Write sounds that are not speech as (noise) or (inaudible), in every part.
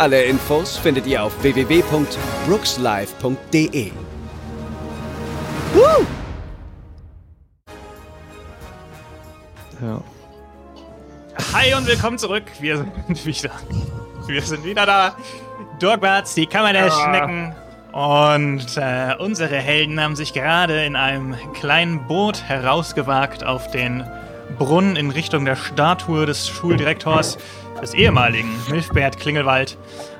Alle Infos findet ihr auf. Woo! Ja. Hi und willkommen zurück. Wir sind (laughs) wieder, wir sind wieder da. Dorkbarts, die Kammer der Schnecken. Und äh, unsere Helden haben sich gerade in einem kleinen Boot herausgewagt auf den Brunnen in Richtung der Statue des Schuldirektors, des ehemaligen Milfbert Klingelwald,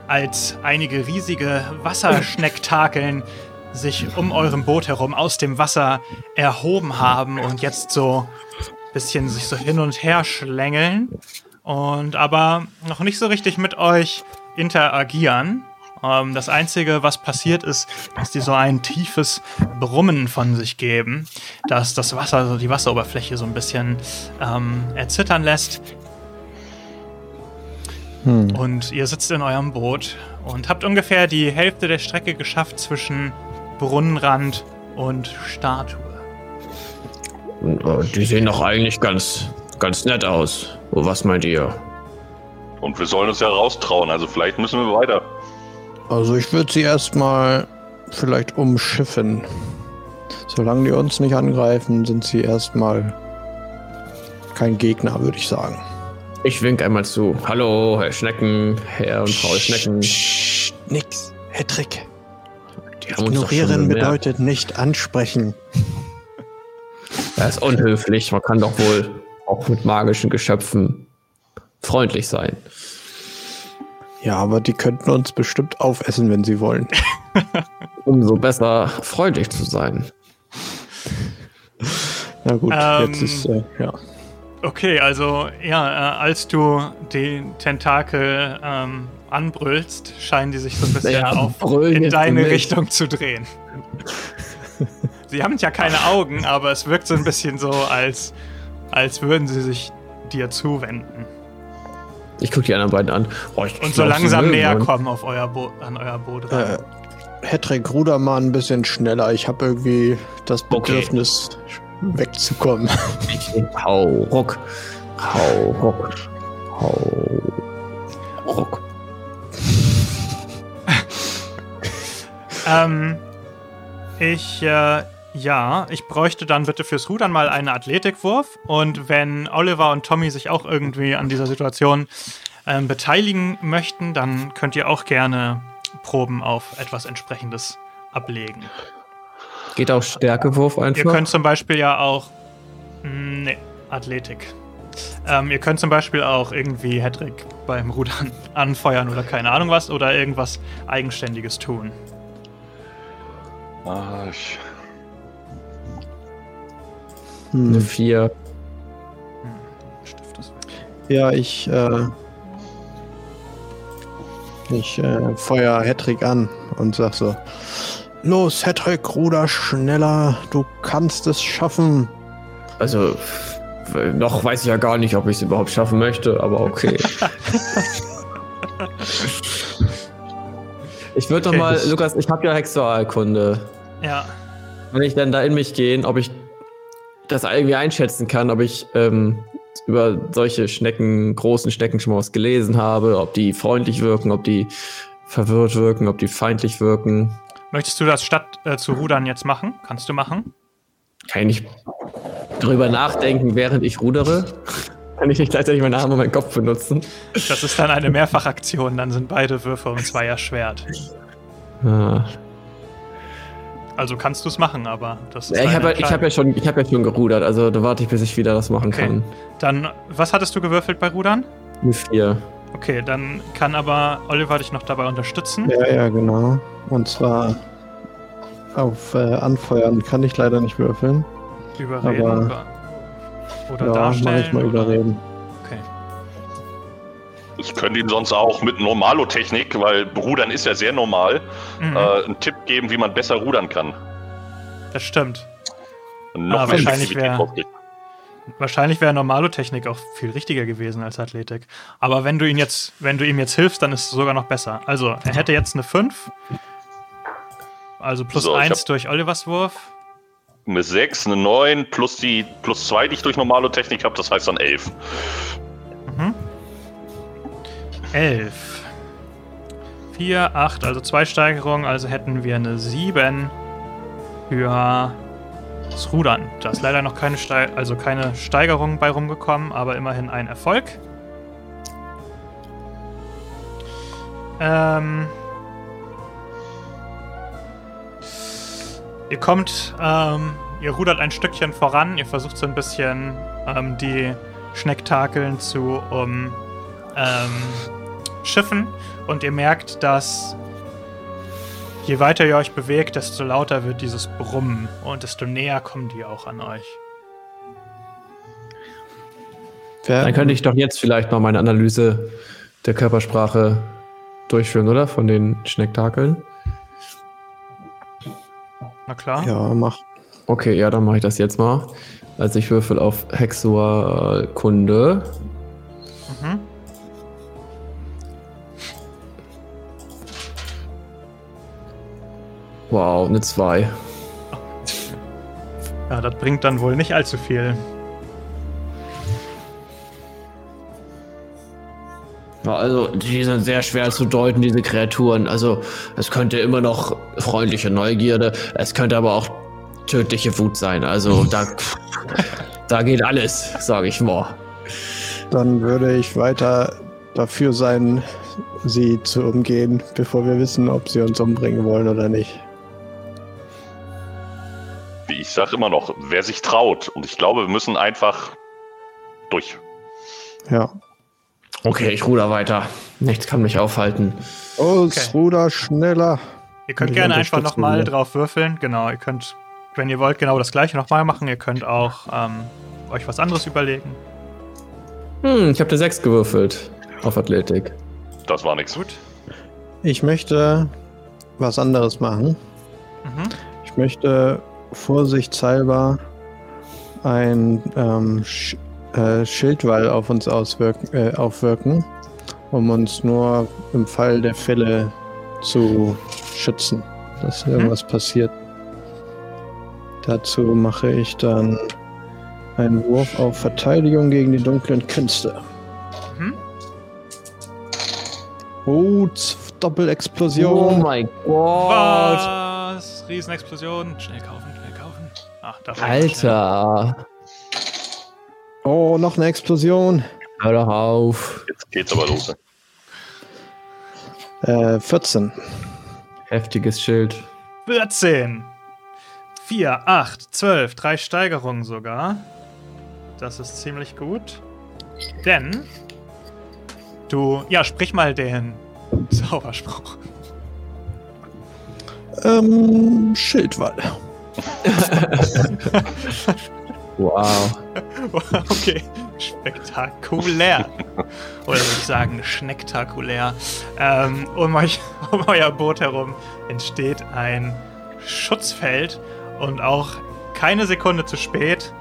als einige riesige Wasserschnecktakeln sich um eurem Boot herum aus dem Wasser erhoben haben und jetzt so ein bisschen sich so hin und her schlängeln und aber noch nicht so richtig mit euch interagieren. Ähm, das Einzige, was passiert ist, dass die so ein tiefes Brummen von sich geben, dass das Wasser, so die Wasseroberfläche so ein bisschen ähm, erzittern lässt. Und ihr sitzt in eurem Boot und habt ungefähr die Hälfte der Strecke geschafft zwischen Brunnenrand und Statue. Äh, Die sehen doch eigentlich ganz, ganz nett aus. Was meint ihr? Und wir sollen uns ja raustrauen, also vielleicht müssen wir weiter. Also ich würde sie erstmal vielleicht umschiffen. Solange die uns nicht angreifen, sind sie erstmal kein Gegner, würde ich sagen. Ich wink einmal zu. Hallo, Herr Schnecken, Herr und Frau Schnecken. Psst, nix. Doch schon Ignorieren bedeutet nicht ansprechen. Das ist unhöflich. Man kann doch wohl auch mit magischen Geschöpfen freundlich sein. Ja, aber die könnten uns bestimmt aufessen, wenn sie wollen. (laughs) Umso besser freundlich zu sein. Na gut, Ähm, jetzt ist, äh, ja. Okay, also ja, äh, als du den Tentakel ähm, anbrüllst, scheinen die sich so ein bisschen Naja, auf in deine. Richtung zu drehen. sie haben ja keine Augen, aber es wirkt so ein bisschen so, als, als würden sie sich dir zuwenden. Ich gucke die anderen beiden an. Oh, ich Und so langsam näher uns. kommen auf euer Bo an euer Boot ran. Äh, Hedrick, ruder mal ein bisschen schneller. Ich habe irgendwie das Okay. Bedürfnis, wegzukommen. Hau, ruck. Hau, ruck. Hau, ruck. Ähm, ich, äh, ja, ich bräuchte dann bitte fürs Rudern mal einen Athletikwurf. Und wenn Oliver und Tommy sich auch irgendwie an dieser Situation ähm, beteiligen möchten, dann könnt ihr auch gerne Proben auf etwas entsprechendes ablegen. Geht auch Stärkewurf einfach? Ihr könnt zum Beispiel ja auch. mm, Nee, Athletik. Ähm, ihr könnt zum Beispiel auch irgendwie Hedrick beim Rudern (laughs) anfeuern oder keine Ahnung was oder irgendwas Eigenständiges tun. Ah, ich, Eine Hm. 4. Ist weg. Ja, ich, äh, ich äh, feuer Hedrick an und sag so: Los, Hedrick, ruder schneller, du kannst es schaffen. Also, w- noch weiß ich ja gar nicht, ob ich es überhaupt schaffen möchte, aber okay. (laughs) ich würde doch mal, Lukas, ich habe ja Sexualkunde. Ja. Wenn ich dann da in mich gehen, ob ich das irgendwie einschätzen kann, ob ich ähm, über solche Schnecken, großen Schnecken schon mal was gelesen habe, ob die freundlich wirken, ob die verwirrt wirken, ob die feindlich wirken. Möchtest du das statt äh, zu rudern jetzt machen? Kannst du machen? Kann ich nicht drüber nachdenken, während ich rudere? Kann ich nicht gleichzeitig meinen Arm und meinen Kopf benutzen? Das ist dann eine Mehrfachaktion, dann sind beide Würfe um zwei erschwert. Ah. Also kannst du es machen, aber das ist Ja, ich habe ich hab ja, schon- ich hab ja schon gerudert, also da warte ich, bis ich wieder das machen Okay. kann. Dann, was hattest du gewürfelt bei Rudern? Eine 4. Okay, dann kann aber Oliver dich noch dabei unterstützen. Ja, ja, genau. Und zwar auf äh, Anfeuern kann ich leider nicht würfeln. Überreden aber- oder, oder ja, darstellen. mach ich mal oder- überreden. Okay. Ich könnte ihm sonst auch mit Normalo-Technik, weil Rudern ist ja sehr normal, Mhm. äh, einen Tipp geben, wie man besser rudern kann. Das stimmt. Und noch Ah, mehr wahrscheinlich Flexibilität wär- draufkriegt. Wahrscheinlich wäre Normalo-Technik auch viel richtiger gewesen als Athletik. Aber wenn du ihn jetzt, wenn du ihm jetzt hilfst, dann ist es sogar noch besser. Also, er hätte jetzt eine 5. Also plus So, ich 1 hab- durch Olivers Wurf. Mit 6, eine 9, plus die plus 2, die ich durch Normalo-Technik habe, das heißt dann 11. 11. 4, 8, also zwei Steigerungen, also hätten wir eine 7 für das Rudern. Da ist leider noch keine, Stei also keine Steigerung bei rumgekommen, aber immerhin ein Erfolg. Ähm, ihr kommt, ähm, ihr rudert ein Stückchen voran, ihr versucht so ein bisschen ähm, die Schnecktakeln zu um, ähm, Schiffen und ihr merkt, dass je weiter ihr euch bewegt, desto lauter wird dieses Brummen und desto näher kommen die auch an euch. Dann könnte ich doch jetzt vielleicht mal meine Analyse der Körpersprache durchführen, oder? Von den Schnecktakeln. Na klar. ja, mach. Okay, ja, dann mache ich das jetzt mal. Also ich würfel auf Hexuar-Kunde. Mhm. Wow, eine 2. Ja, das bringt dann wohl nicht allzu viel. Ja, also die sind sehr schwer zu deuten, diese Kreaturen. Also es könnte immer noch freundliche Neugierde, es könnte aber auch tödliche Wut sein. Also da, da geht alles, sage ich mal. Dann würde ich weiter dafür sein, sie zu umgehen, bevor wir wissen, ob sie uns umbringen wollen oder nicht. Ich sage immer noch, wer sich traut. Und ich glaube, wir müssen einfach durch. Ja. Okay, ich ruder weiter. Nichts kann mich aufhalten. Los, Okay. Ruder, schneller. Ihr könnt gerne einfach nochmal drauf würfeln. Genau, ihr könnt, wenn ihr wollt, genau das gleiche nochmal machen. Ihr könnt auch ähm, euch was anderes überlegen. Hm, ich habe eine 6 gewürfelt auf Athletik. Das war nichts. Gut. Ich möchte was anderes machen. Mhm. Ich möchte vorsichtshalber ein ähm, Sch äh, Schildwall auf uns auswirken, äh, aufwirken, um uns nur im Fall der Fälle zu schützen, dass Mhm. irgendwas passiert. Dazu mache ich dann einen Wurf auf Verteidigung gegen die dunklen Künste. Mhm. Oh, Doppelexplosion. mein Gott. Was? Riesenexplosion. Schnell kaufen, schnell kaufen. Ach, da. Alter. Oh, noch eine Explosion. Hör doch auf. Jetzt geht's aber los. Äh, 14. Heftiges Schild. 14. 4, 8, 12, drei Steigerungen sogar. Das ist ziemlich gut. Denn du, ja, sprich mal den (laughs) Zauberspruch. Ähm, Schildwall. Wow. (laughs) okay, spektakulär. Oder würde ich sagen, schnecktakulär. Ähm, um, euch, (laughs) um euer Boot herum entsteht ein Schutzfeld und auch keine Sekunde zu spät,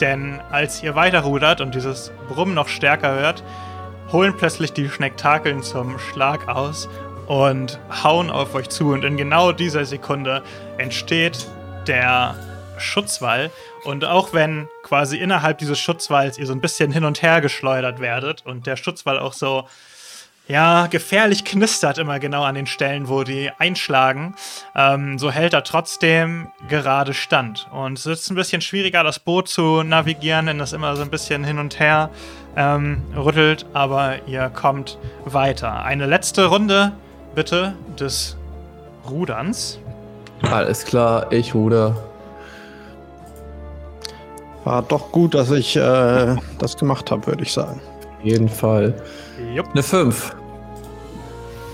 denn als ihr weiterrudert und dieses Brummen noch stärker wird, holen plötzlich die Schnecktakeln zum Schlag aus und hauen auf euch zu. Und in genau dieser Sekunde entsteht der Schutzwall. Und auch wenn quasi innerhalb dieses Schutzwalls ihr so ein bisschen hin und her geschleudert werdet und der Schutzwall auch so, ja, gefährlich knistert immer genau an den Stellen, wo die einschlagen, ähm, so hält er trotzdem gerade Stand. Und es ist ein bisschen schwieriger, das Boot zu navigieren, denn das immer so ein bisschen hin und her ähm, rüttelt, aber ihr kommt weiter. Eine letzte Runde, bitte, des Ruderns. Alles klar, ich ruder. War doch gut, dass ich äh, das gemacht habe, würde ich sagen. Auf jeden Fall. Jupp. Eine 5.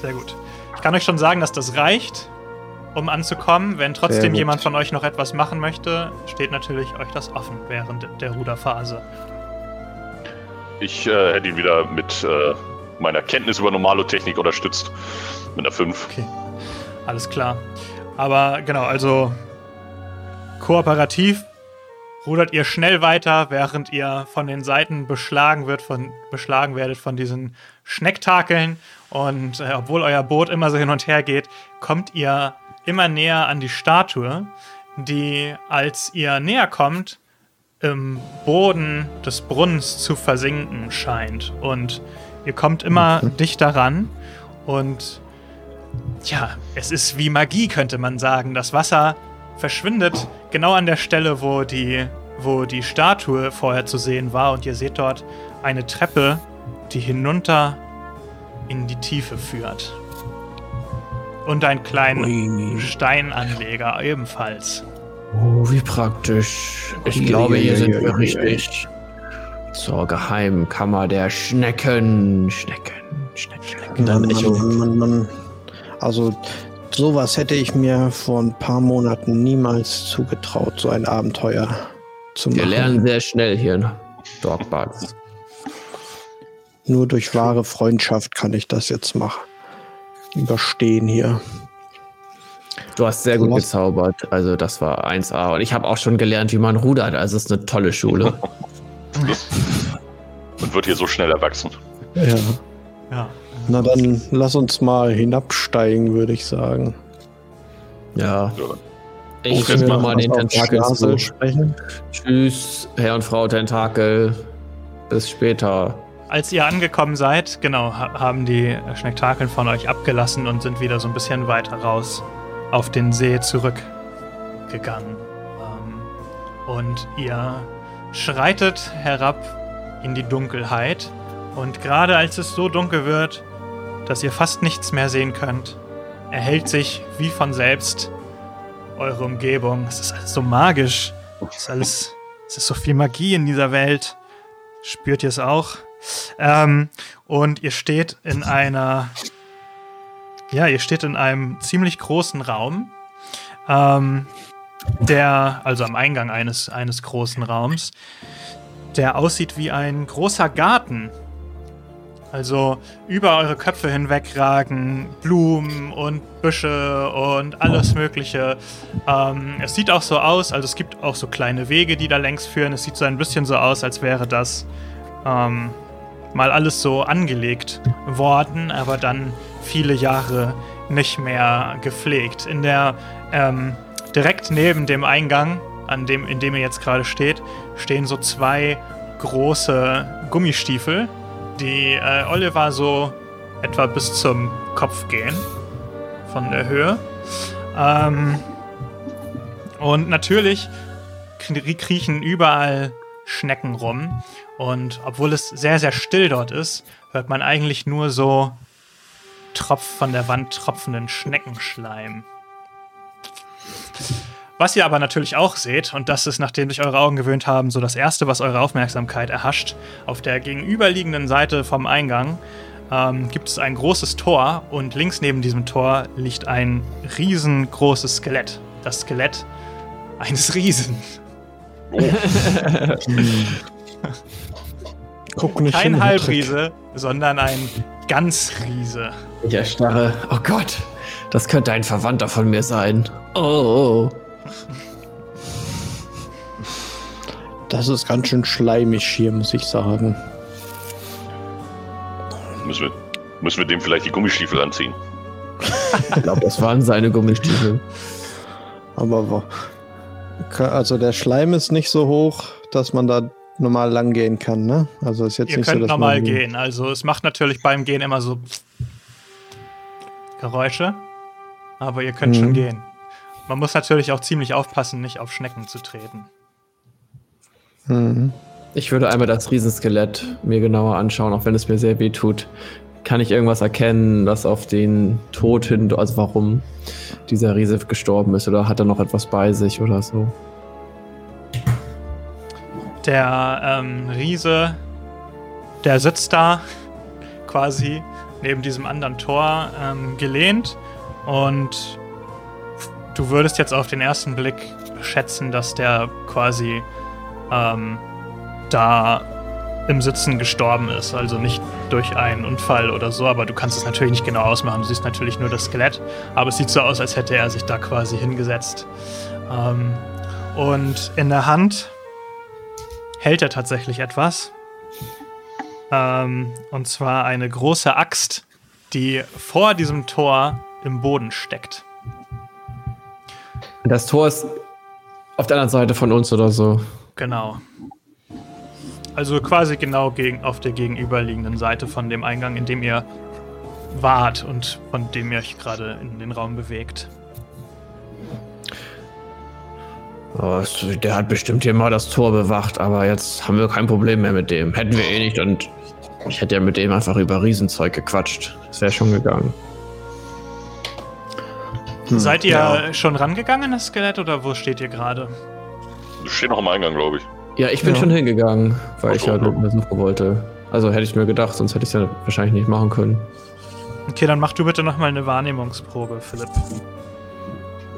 Sehr gut. Ich kann euch schon sagen, dass das reicht, um anzukommen. Wenn trotzdem jemand von euch noch etwas machen möchte, steht natürlich euch das offen während der Ruderphase. Ich äh, hätte ihn wieder mit äh, meiner Kenntnis über Normalotechnik unterstützt. Mit einer 5. Okay. Alles klar. Aber genau, also kooperativ rudert ihr schnell weiter, während ihr von den Seiten beschlagen wird, von, beschlagen werdet von diesen Schnecktakeln. Und äh, obwohl euer Boot immer so hin und her geht, kommt ihr immer näher an die Statue, die, als ihr näher kommt, im Boden des Brunnens zu versinken scheint. Und ihr kommt immer mhm. dichter ran und ja, es ist wie Magie, könnte man sagen. Das Wasser verschwindet genau an der Stelle, wo die, wo die Statue vorher zu sehen war. Und ihr seht dort eine Treppe, die hinunter in die Tiefe führt. Und einen kleinen Ui. Steinanleger ebenfalls. Oh, wie praktisch. Ich Ui, glaube, hier sind wir richtig. Zur geheimen Kammer der Schnecken. Schnecken, Schnecken, Schnecken. Dann Mann, Mann, Mann, Also, sowas hätte ich mir vor ein paar Monaten niemals zugetraut, so ein Abenteuer zu machen. Wir lernen sehr schnell hier in Dogbarts. Nur durch wahre Freundschaft kann ich das jetzt machen. Überstehen hier. Du hast sehr gut gezaubert. Also das war 1A. Und ich habe auch schon gelernt, wie man rudert. Also es ist eine tolle Schule. (laughs) Und wird hier so schnell erwachsen. Ja. ja. Na dann lass uns mal hinabsteigen, würde ich sagen. Ja. Ich will mal den Tentakel zu. Sprechen. Tschüss, Herr und Frau Tentakel. Bis später. Als ihr angekommen seid, genau, haben die Schnektakeln von euch abgelassen und sind wieder so ein bisschen weiter raus auf den See zurückgegangen. Ähm, und ihr schreitet herab in die Dunkelheit. Und gerade als es so dunkel wird, dass ihr fast nichts mehr sehen könnt, erhält sich wie von selbst eure Umgebung. Es ist alles so magisch. Es ist alles, es ist so viel Magie in dieser Welt. Spürt ihr es auch? Ähm, und ihr steht in einer ja, ihr steht in einem ziemlich großen Raum, ähm, der, also am Eingang eines, eines großen Raums, der aussieht wie ein großer Garten. Also über eure Köpfe hinweg ragen Blumen und Büsche und alles Mögliche. Ähm, es sieht auch so aus, also es gibt auch so kleine Wege, die da längs führen. Es sieht so ein bisschen so aus, als wäre das ähm, mal alles so angelegt worden, aber dann viele Jahre nicht mehr gepflegt. In der ähm, direkt neben dem Eingang, an dem, in dem ihr jetzt gerade steht, stehen so zwei große Gummistiefel, die äh, Oliver so etwa bis zum Kopf gehen von der Höhe. Ähm, und natürlich kriechen überall Schnecken rum. Und obwohl es sehr, sehr still dort ist, hört man eigentlich nur so Tropf von der Wand tropfenden Schneckenschleim. Was ihr aber natürlich auch seht, und das ist, nachdem sich eure Augen gewöhnt haben, so das Erste, was eure Aufmerksamkeit erhascht, auf der gegenüberliegenden Seite vom Eingang ähm, gibt es ein großes Tor und links neben diesem Tor liegt ein riesengroßes Skelett. Das Skelett eines (laughs) Riesen. Oh. (laughs) Guck nicht Kein Halbriese, sondern ein Ganzriese. Ich erstarre. Oh Gott, das könnte ein Verwandter von mir sein. Oh. Das ist ganz schön schleimig hier, muss ich sagen. Müssen wir, müssen wir dem vielleicht die Gummistiefel anziehen? ich glaube, das waren seine Gummistiefel. Aber also der Schleim ist nicht so hoch, dass man da normal lang gehen kann, ne? Also ist jetzt Ihr nicht könnt so, normal gehen. Also es macht natürlich beim Gehen immer so Geräusche, aber ihr könnt mhm. schon gehen. Man muss natürlich auch ziemlich aufpassen, nicht auf Schnecken zu treten. Mhm. Ich würde einmal das Riesenskelett mir genauer anschauen, auch wenn es mir sehr weh tut. Kann ich irgendwas erkennen, das auf den Tod hin, also warum dieser Riese gestorben ist oder hat er noch etwas bei sich oder so? Der ähm, Riese, der sitzt da quasi neben diesem anderen Tor ähm, gelehnt und du würdest jetzt auf den ersten Blick schätzen, dass der quasi ähm, da im Sitzen gestorben ist. Also nicht durch einen Unfall oder so, aber du kannst es natürlich nicht genau ausmachen. Du siehst natürlich nur das Skelett, aber es sieht so aus, als hätte er sich da quasi hingesetzt. Ähm, und in der Hand hält er tatsächlich etwas. Ähm, und zwar eine große Axt, die vor diesem Tor im Boden steckt. Das Tor ist auf der anderen Seite von uns oder so. Genau. Also quasi genau gegen, auf der gegenüberliegenden Seite von dem Eingang, in dem ihr wart und von dem ihr euch gerade in den Raum bewegt. Oh, der hat bestimmt hier mal das Tor bewacht, aber jetzt haben wir kein Problem mehr mit dem. Hätten wir eh nicht und ich hätte ja mit dem einfach über Riesenzeug gequatscht. Das wäre schon gegangen. Hm, Seid ihr ja. schon rangegangen, das Skelett, oder wo steht ihr gerade? Steht noch am Eingang, glaube ich. Ja, ich bin ja. schon hingegangen, weil ich ja halt untersuchen wollte. Also hätte ich mir gedacht, sonst hätte ich es ja wahrscheinlich nicht machen können. Okay, dann mach du bitte nochmal eine Wahrnehmungsprobe, Philipp.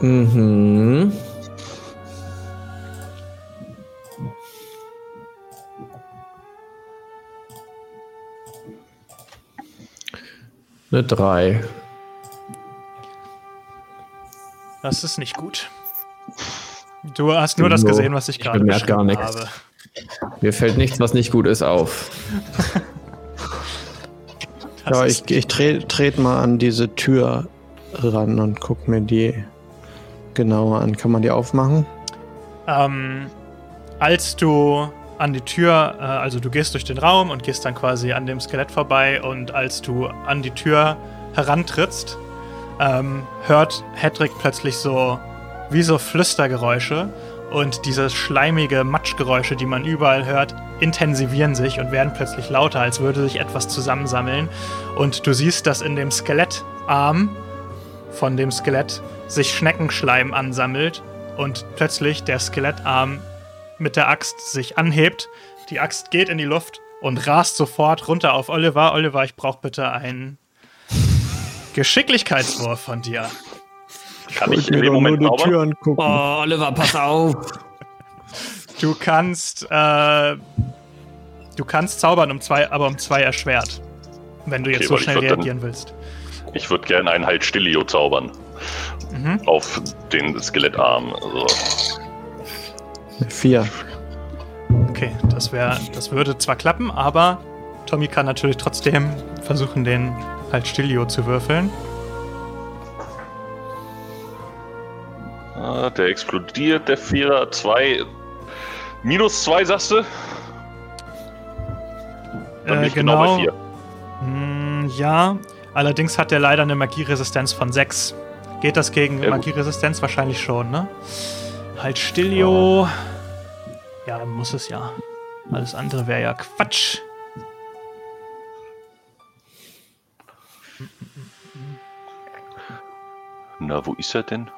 Mhm. Eine 3. Das ist nicht gut. Du hast nur das gesehen, was ich gerade bemerkt gar nichts. habe. Mir fällt nichts, was nicht gut ist, auf. (laughs) ja, ich, ich trete tret mal an diese Tür ran und guck mir die genauer an. Kann man die aufmachen? Ähm, als du an die Tür, äh, also du gehst durch den Raum und gehst dann quasi an dem Skelett vorbei und als du an die Tür herantrittst, ähm, hört Hedrick plötzlich so wie so Flüstergeräusche und diese schleimige Matschgeräusche, die man überall hört, intensivieren sich und werden plötzlich lauter, als würde sich etwas zusammensammeln. Und du siehst, dass in dem Skelettarm von dem Skelett sich Schneckenschleim ansammelt und plötzlich der Skelettarm mit der Axt sich anhebt. Die Axt geht in die Luft und rast sofort runter auf Oliver. Oliver, ich brauche bitte einen Geschicklichkeitswurf von dir. Kann ich, ich in dem Moment nur die Tür angucken. Oh, Oliver, pass auf. Du kannst, äh, du kannst zaubern, um zwei, aber um zwei erschwert. Wenn du okay, jetzt so schnell reagieren dann, willst. Ich würde gerne einen halt Stillio zaubern. Mhm. Auf den Skelettarm. Also. Vier. Okay, das wäre, das würde zwar klappen, aber Tommy kann natürlich trotzdem versuchen, den halt Stillio zu würfeln. Ah, der explodiert, der Vierer. Zwei. Minus zwei, sagst du? Dann äh, genau. genau bei vier. Hm, ja, allerdings hat er leider eine Magieresistenz von 6. Geht das gegen ja, Magieresistenz? Wahrscheinlich schon, ne? Halt Stillio. Oh. Ja, muss es ja. Alles andere wäre ja Quatsch. Na, wo ist er denn?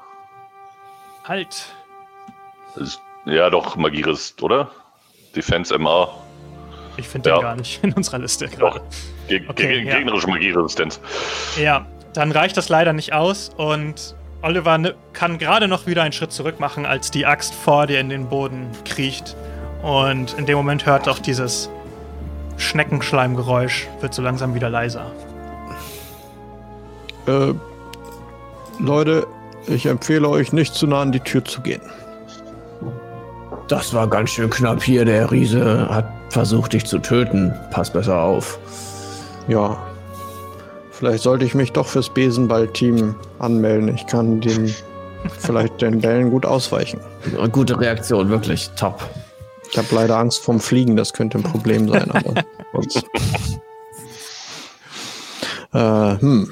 Halt. Ist, ja, doch, Magierist, oder? Defense MA. Ich finde ja. den gar nicht in unserer Liste gerade. Ge okay, ge ja. Gegnerische Magieresistenz. Ja, dann reicht das leider nicht aus und Oliver kann gerade noch wieder einen Schritt zurück machen, als die Axt vor dir in den Boden kriecht. Und in dem Moment hört auch dieses Schneckenschleimgeräusch, wird so langsam wieder leiser. Äh, Leute, ich empfehle euch nicht zu nah an die Tür zu gehen. Das war ganz schön knapp hier. Der Riese hat versucht, dich zu töten. Pass besser auf. Ja. Vielleicht sollte ich mich doch fürs Besenball-Team anmelden. Ich kann den (laughs) vielleicht den Bällen gut ausweichen. Gute Reaktion, wirklich top. Ich habe leider Angst vorm Fliegen, das könnte ein Problem sein, aber (laughs) sonst. äh, hm.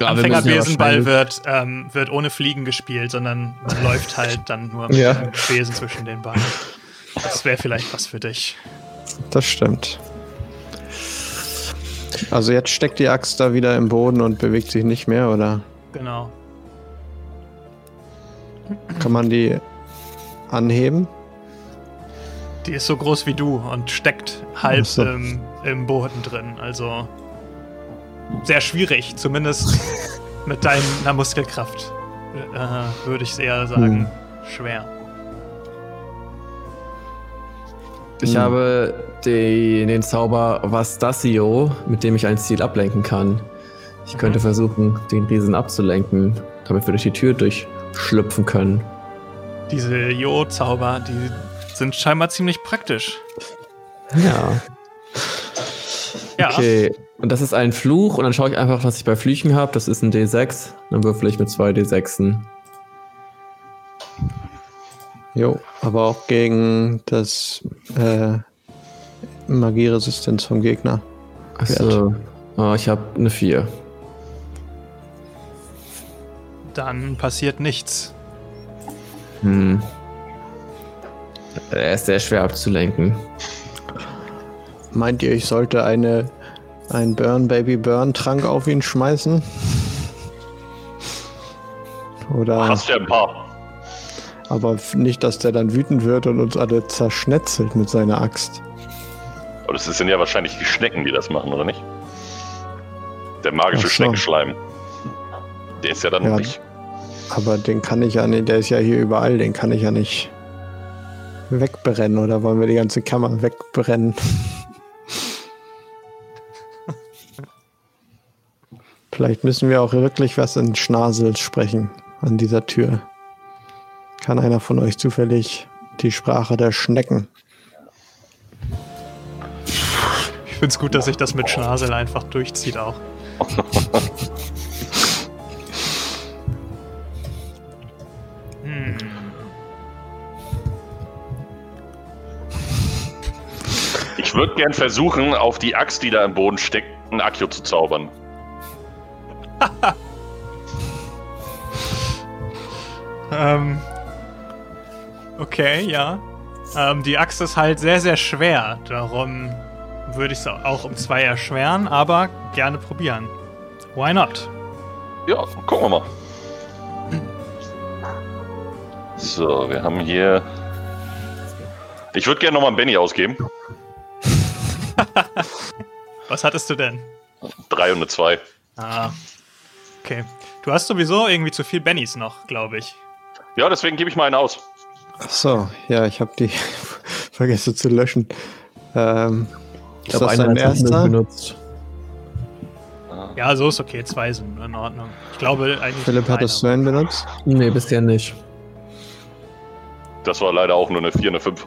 Ja, Anfängerbesenball wird, ähm, wird ohne Fliegen gespielt, sondern man läuft halt dann nur mit ja. dem Besen zwischen den Beinen. Das wäre vielleicht was für dich. Das stimmt. Also jetzt steckt die Axt da wieder im Boden und bewegt sich nicht mehr, oder? Genau. Kann man die anheben? Die ist so groß wie du und steckt halb so. im, im Boden drin. Also sehr schwierig, zumindest (laughs) mit deiner Muskelkraft. Äh, Würde ich eher sagen, hm. schwer. Ich Hm. habe die, den Zauber Vastasio, mit dem ich ein Ziel ablenken kann. Ich könnte Mhm. versuchen, den Riesen abzulenken, damit wir durch die Tür durchschlüpfen können. Diese Jo-Zauber, die sind scheinbar ziemlich praktisch. Ja. Ja, Okay. Und das ist ein Fluch und dann schaue ich einfach, was ich bei Flüchen habe. Das ist ein D6. Dann würfel ich mit zwei D6en. Jo, aber auch gegen das äh, Magieresistenz vom Gegner. Achso. Oh, ich habe eine 4. dann passiert nichts. Hm. Er ist sehr schwer abzulenken. Meint ihr, ich sollte eine ein Burn Baby Burn Trank auf ihn schmeißen? Oder Hast ja ein paar. aber nicht, dass der dann wütend wird und uns alle zerschnetzelt mit seiner Axt. Aber das sind ja wahrscheinlich die Schnecken, die das machen, oder nicht? Der magische so. Schneckenschleim. Der ist ja dann Ja. nicht. Aber den kann ich ja nicht, der ist ja hier überall, den kann ich ja nicht wegbrennen oder wollen wir die ganze Kammer wegbrennen? (laughs) Vielleicht müssen wir auch wirklich was in Schnasel sprechen an dieser Tür. Kann einer von euch zufällig die Sprache der Schnecken? Ich finde es gut, dass sich das mit Schnasel einfach durchzieht auch. Hm. Ich würde gern versuchen, auf die Axt, die da im Boden steckt, ein Akio zu zaubern. (laughs) Ähm, okay, ja. Ähm, die Axt ist halt sehr, sehr schwer. Darum würde ich es auch um zwei erschweren, aber gerne probieren. Why not? Ja, gucken wir mal. So, wir haben hier. Ich würde gerne nochmal einen Benny ausgeben. (laughs) Was hattest du denn? Drei und eine zwei. Ah. Okay. Du hast sowieso irgendwie zu viel Bennys noch, glaube ich. Ja, deswegen gebe ich mal einen aus. Ach so, ja, ich habe die (laughs) vergessen zu löschen. Ähm, ist das dein erster? benutzt. Ja, so ist okay. Zwei sind in Ordnung. Ich glaube eigentlich. Philipp, du einer. einen benutzt? Nee, bisher nicht. Das war leider auch nur eine 4, eine 5.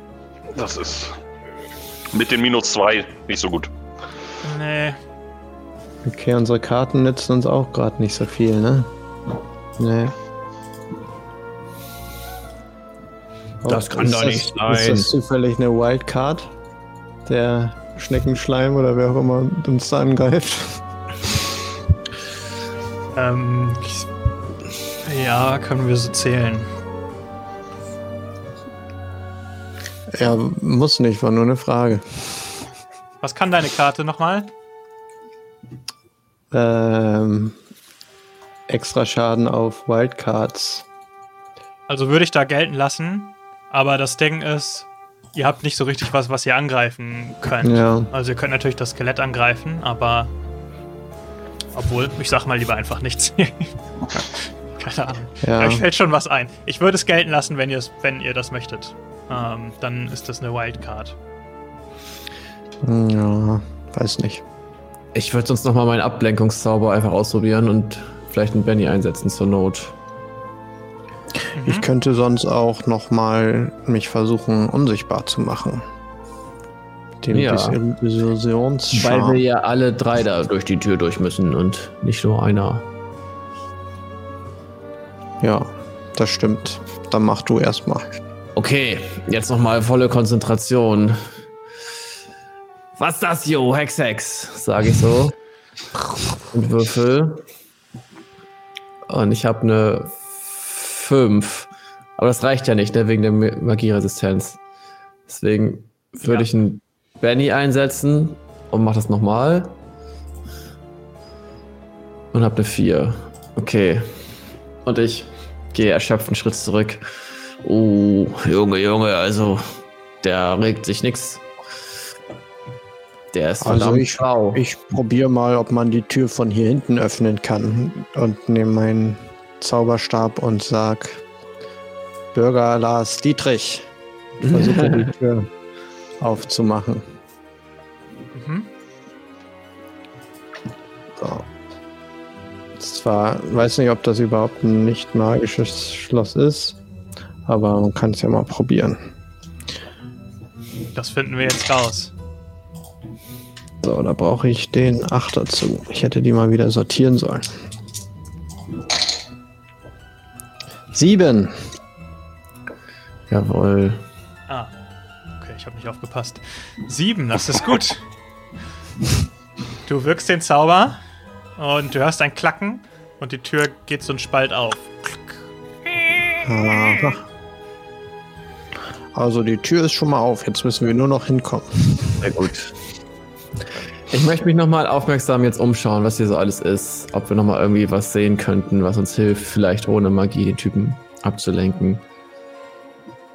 Das ist mit den minus 2 nicht so gut. Nee. Okay, unsere Karten nützen uns auch gerade nicht so viel, ne? Nee. Das kann ist doch nicht Ist sein. das zufällig eine Wildcard? Der Schneckenschleim oder wer auch immer uns da angreift? (laughs) Ähm. Ja, können wir so zählen. Ja, muss nicht, war nur eine Frage. Was kann deine Karte nochmal? Ähm, extra Schaden auf Wildcards. Also würde ich da gelten lassen. Aber das Ding ist, ihr habt nicht so richtig was, was ihr angreifen könnt. Ja. Also ihr könnt natürlich das Skelett angreifen, aber obwohl, ich sag mal lieber einfach nichts. (laughs) Keine Ahnung. Ja. Euch fällt schon was ein. Ich würde es gelten lassen, wenn wenn ihr das möchtet. Ähm, dann ist das eine Wildcard. Ja, weiß nicht. Ich würde sonst nochmal meinen Ablenkungszauber einfach ausprobieren und vielleicht einen Benny einsetzen zur Not. Mhm. Ich könnte sonst auch noch mal mich versuchen, unsichtbar zu machen. Den Ja. Weil wir ja alle drei da durch die Tür durch müssen und nicht nur einer. Ja, das stimmt. Dann mach du erstmal. Okay, jetzt nochmal volle Konzentration. Was das, jo, Hex Hex, sage ich so. Und Würfel. Und ich habe eine 5. Aber das reicht ja nicht, ne, wegen der Ma- Magieresistenz. Deswegen würde Ja. ich einen Benny einsetzen und mach das nochmal. Und hab eine 4. Okay. Und ich gehe erschöpft einen Schritt zurück. Oh, Junge, Junge, also der regt sich nix. Der ist Also verdammt ich- schlau. Ich probiere mal, ob man die Tür von hier hinten öffnen kann und nehme meinen Zauberstab und sag Bürger Lars Dietrich. (laughs) Versuche die Tür aufzumachen. Mhm. So. Zwar weiß nicht, ob das überhaupt ein nicht magisches Schloss ist, aber man kann es ja mal probieren. Das finden wir jetzt raus. So, da brauche ich den 8 dazu. Ich hätte die mal wieder sortieren sollen. Sieben. Jawohl. Ah. Okay, ich habe nicht aufgepasst. Sieben, das ist gut. Du wirkst den Zauber und du hörst ein Klacken und die Tür geht so ein Spalt auf. Also die Tür ist schon mal auf. Jetzt müssen wir nur noch hinkommen. Sehr gut. Ich möchte mich nochmal aufmerksam jetzt umschauen, was hier so alles ist. Ob wir nochmal irgendwie was sehen könnten, was uns hilft, vielleicht ohne Magie den Typen abzulenken.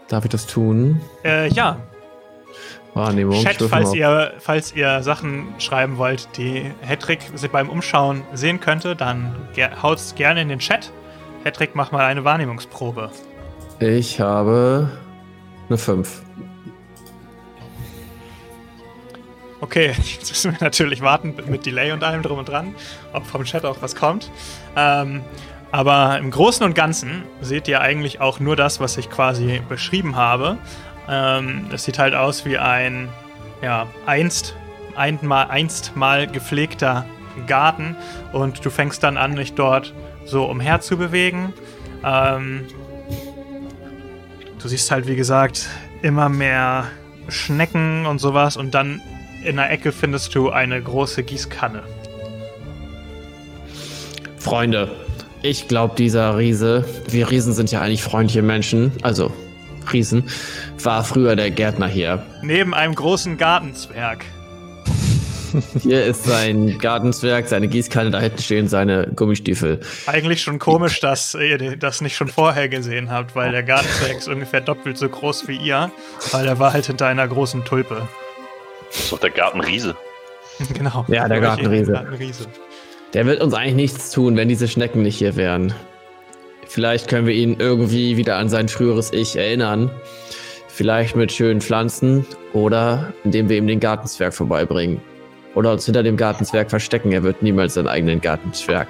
Darf ich das tun? Äh, ja. Wahrnehmung. Chat, falls ihr, falls ihr Sachen schreiben wollt, die Hedrick sich beim Umschauen sehen könnte, dann haut's gerne in den Chat. Hedrick, mach mal eine Wahrnehmungsprobe. Ich habe eine 5. Okay, (laughs) jetzt müssen wir natürlich warten mit Delay und allem drum und dran, ob vom Chat auch was kommt. Ähm, aber im Großen und Ganzen seht ihr eigentlich auch nur das, was ich quasi beschrieben habe. Ähm, es sieht halt aus wie ein, ja, einst, einmal, einst mal gepflegter Garten und du fängst dann an, dich dort so umher zu bewegen. Ähm, du siehst halt, wie gesagt, immer mehr Schnecken und sowas und dann in der Ecke findest du eine große Gießkanne. Freunde, ich glaube, dieser Riese, wir Riesen sind ja eigentlich freundliche Menschen, also Riesen, war früher der Gärtner hier. Neben einem großen Gartenzwerg. (laughs) Hier ist sein Gartenzwerg, seine Gießkanne, da hinten stehen seine Gummistiefel. Eigentlich schon komisch, dass ihr das nicht schon vorher gesehen habt, weil der Gartenzwerg ist ungefähr doppelt so groß wie ihr, weil er war halt hinter einer großen Tulpe. Das ist doch der Gartenriese. (laughs) genau. Ja, der Gartenriese. Gartenriese. Der wird uns eigentlich nichts tun, wenn diese Schnecken nicht hier wären. Vielleicht können wir ihn irgendwie wieder an sein früheres Ich erinnern. Vielleicht mit schönen Pflanzen oder indem wir ihm den Gartenzwerg vorbeibringen. Oder uns hinter dem Gartenzwerg verstecken. Er wird niemals seinen eigenen Gartenzwerg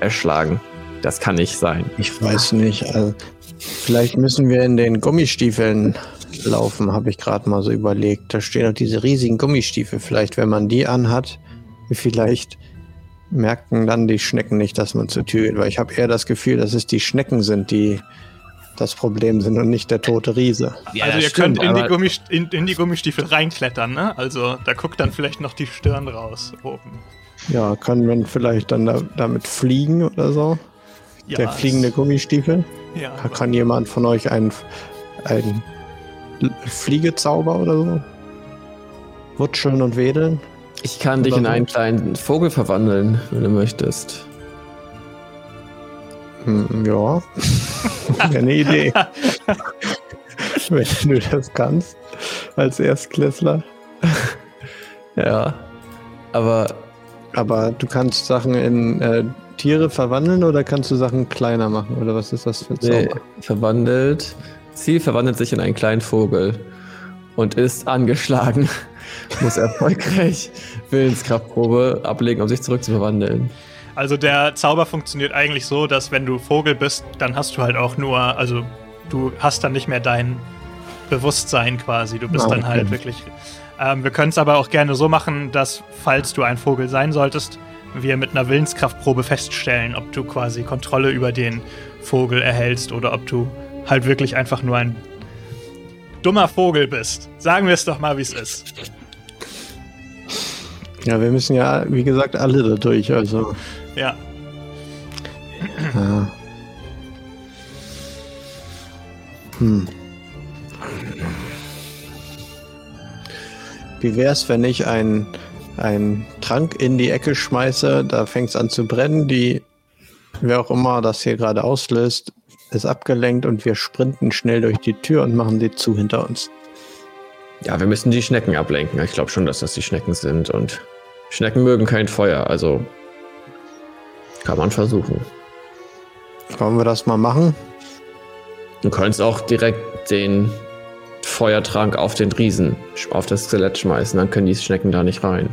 erschlagen. Das kann nicht sein. Ich weiß nicht. Also, vielleicht müssen wir in den Gummistiefeln laufen, habe ich gerade mal so überlegt. Da stehen doch diese riesigen Gummistiefel. Vielleicht, wenn man die anhat, vielleicht merken dann die Schnecken nicht, dass man zur Tür geht. Weil ich habe eher das Gefühl, dass es die Schnecken sind, die das Problem sind und nicht der tote Riese. also ihr könnt in die, Gummist in, in die Gummistiefel reinklettern, ne? Also da guckt dann vielleicht noch die Stirn raus oben. Ja, kann man vielleicht dann da, damit fliegen oder so? Ja, der fliegende Gummistiefel? Ja, Da kann jemand von euch einen, einen Fliegezauber oder so? Wutscheln und wedeln? Ich kann dich Oder in so. einen kleinen Vogel verwandeln, wenn du möchtest. Hm, ja. (laughs) Wäre eine Idee. (laughs) Wenn du das kannst, als Erstklässler. Ja. Aber Aber du kannst Sachen in äh, Tiere verwandeln oder kannst du Sachen kleiner machen? Oder was ist das für ein Nee, Zauber? verwandelt. Ziel verwandelt sich in einen kleinen Vogel und ist angeschlagen. (laughs) Muss erfolgreich Willenskraftprobe ablegen, um sich zurückzuverwandeln. Also der Zauber funktioniert eigentlich so, dass wenn du Vogel bist, dann hast du halt auch nur, also du hast dann nicht mehr dein Bewusstsein quasi. Du bist Ah, dann okay. halt wirklich. Ähm, wir können es aber auch gerne so machen, dass, falls du ein Vogel sein solltest, wir mit einer Willenskraftprobe feststellen, ob du quasi Kontrolle über den Vogel erhältst oder ob du halt wirklich einfach nur ein dummer Vogel bist. Sagen wir es doch mal, wie es ist. Ja, wir müssen ja, wie gesagt, alle da durch. Also, Ja. ja. Hm. Wie wär's, wenn ich einen einen Trank in die Ecke schmeiße, da fängt's an zu brennen, die, wer auch immer das hier gerade auslöst, ist abgelenkt und wir sprinten schnell durch die Tür und machen die zu hinter uns. Ja, wir müssen die Schnecken ablenken. Ich glaube schon, dass das die Schnecken sind. Und Schnecken mögen kein Feuer, also kann man versuchen. Wollen wir das mal machen? Du könntest auch direkt den Feuertrank auf den Riesen, auf das Skelett schmeißen. Dann können die Schnecken da nicht rein.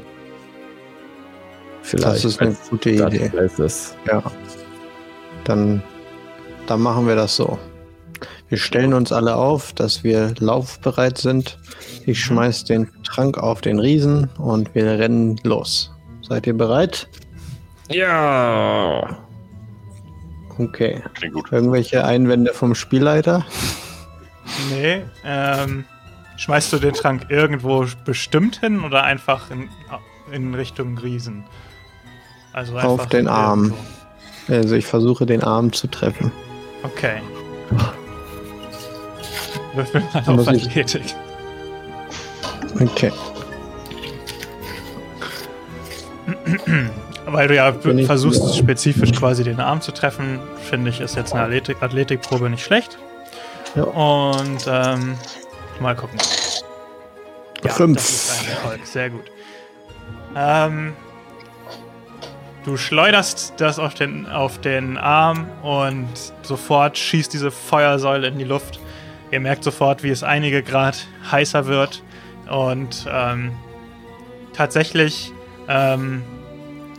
Vielleicht. Das ist eine gute Idee. Ja. Dann, dann machen wir das so. Wir stellen uns alle auf, dass wir laufbereit sind. Ich schmeiß den Trank auf den Riesen und wir rennen los. Seid ihr bereit? Ja. Okay. Klingt gut. Irgendwelche Einwände vom Spielleiter? Nee. Ähm, schmeißt du den Trank irgendwo bestimmt hin oder einfach in, in Richtung Riesen? Also auf den Arm. Also ich versuche den Arm zu treffen. Okay. Würfel mal auf Athletik. Okay. (clears throat) Weil du ja versuchst, spezifisch quasi den Arm zu treffen, finde ich, ist jetzt eine Athletik Athletikprobe nicht schlecht. Ja. Und ähm, mal gucken. Ja, Fünf. Das ist ein Erfolg, sehr gut. Ähm, du schleuderst das auf den, auf den Arm und sofort schießt diese Feuersäule in die Luft. Ihr merkt sofort, wie es einige Grad heißer wird. Und ähm, tatsächlich ähm,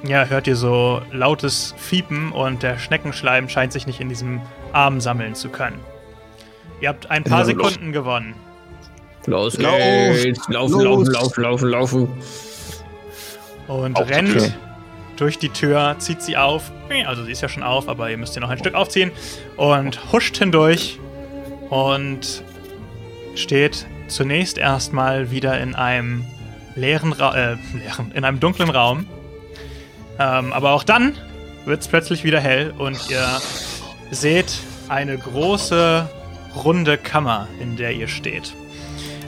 ja, hört ihr so lautes Fiepen und der Schneckenschleim scheint sich nicht in diesem Arm sammeln zu können. Ihr habt ein paar ja, Sekunden los. gewonnen. Los geht's! Laufen, los. laufen, laufen, laufen, laufen. Und auf rennt durch die Tür, zieht sie auf. Also sie ist ja schon auf, aber ihr müsst sie noch ein Stück aufziehen. Und huscht hindurch und steht zunächst erstmal wieder in einem leeren, Ra äh, leeren in einem dunklen Raum. Ähm, aber auch dann wird es plötzlich wieder hell und ihr seht eine große runde Kammer, in der ihr steht.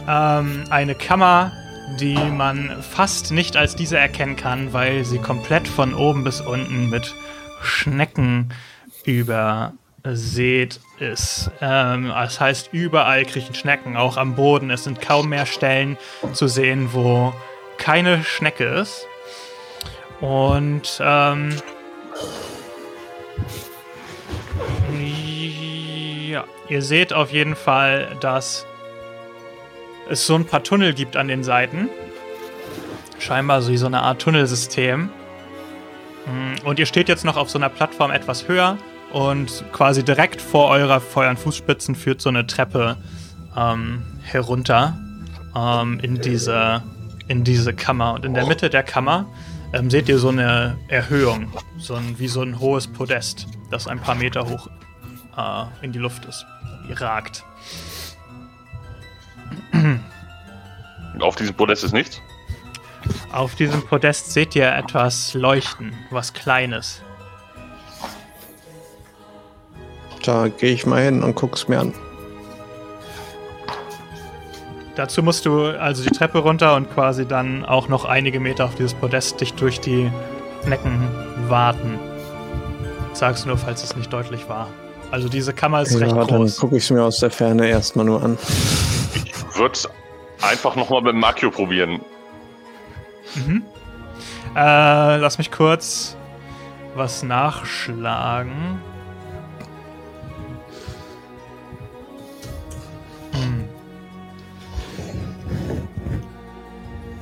Ähm, eine Kammer, die man fast nicht als diese erkennen kann, weil sie komplett von oben bis unten mit Schnecken über seht, ist. Ähm, das heißt, überall kriechen Schnecken, auch am Boden. Es sind kaum mehr Stellen zu sehen, wo keine Schnecke ist. Und ähm, ja, ihr seht auf jeden Fall, dass es so ein paar Tunnel gibt an den Seiten. Scheinbar so wie so eine Art Tunnelsystem. Und ihr steht jetzt noch auf so einer Plattform etwas höher und quasi direkt vor eurer Feuer- und Fußspitzen führt so eine Treppe ähm, herunter ähm, in, diese, in diese Kammer. Und in der Mitte der Kammer ähm, seht ihr so eine Erhöhung, so ein, wie so ein hohes Podest, das ein paar Meter hoch äh, in die Luft ist, ihr ragt. Auf diesem Podest ist nichts? Auf diesem Podest seht ihr etwas leuchten, was Kleines. Da gehe ich mal hin und guck's mir an. Dazu musst du also die Treppe runter und quasi dann auch noch einige Meter auf dieses Podest dich durch die Necken warten. Sag's nur, falls es nicht deutlich war. Also diese Kammer ist ja, recht groß. Dann gucke ich es mir aus der Ferne erstmal nur an. Ich würde einfach nochmal mit dem Akku probieren. Mhm. Äh, lass mich kurz was nachschlagen.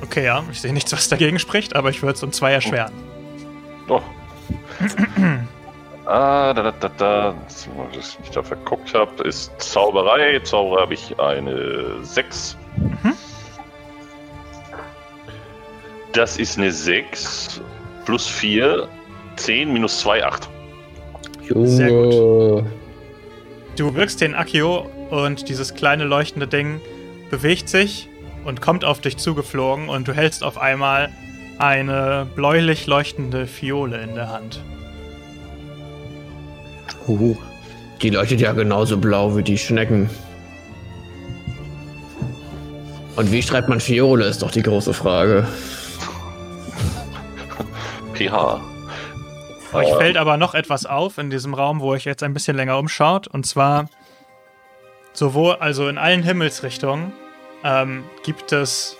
Okay, ja, ich sehe nichts, was dagegen spricht, aber ich würde es um zwei erschweren. Oh. (clears throat) ah, da, da, da, da. Was ich da verguckt habe, ist Zauberei. Zauberei habe ich eine 6. Mhm. Das ist eine 6 plus 4, 10 minus 2, 8. Sehr gut. Du wirkst den Akio und dieses kleine leuchtende Ding bewegt sich und kommt auf dich zugeflogen und du hältst auf einmal eine bläulich leuchtende Fiole in der Hand. Uh, die leuchtet ja genauso blau wie die Schnecken. Und wie schreibt man Fiole, ist doch die große Frage. (laughs) PH. Euch fällt aber noch etwas auf in diesem Raum, wo euch jetzt ein bisschen länger umschaut. Und zwar sowohl, also in allen Himmelsrichtungen, ähm, gibt es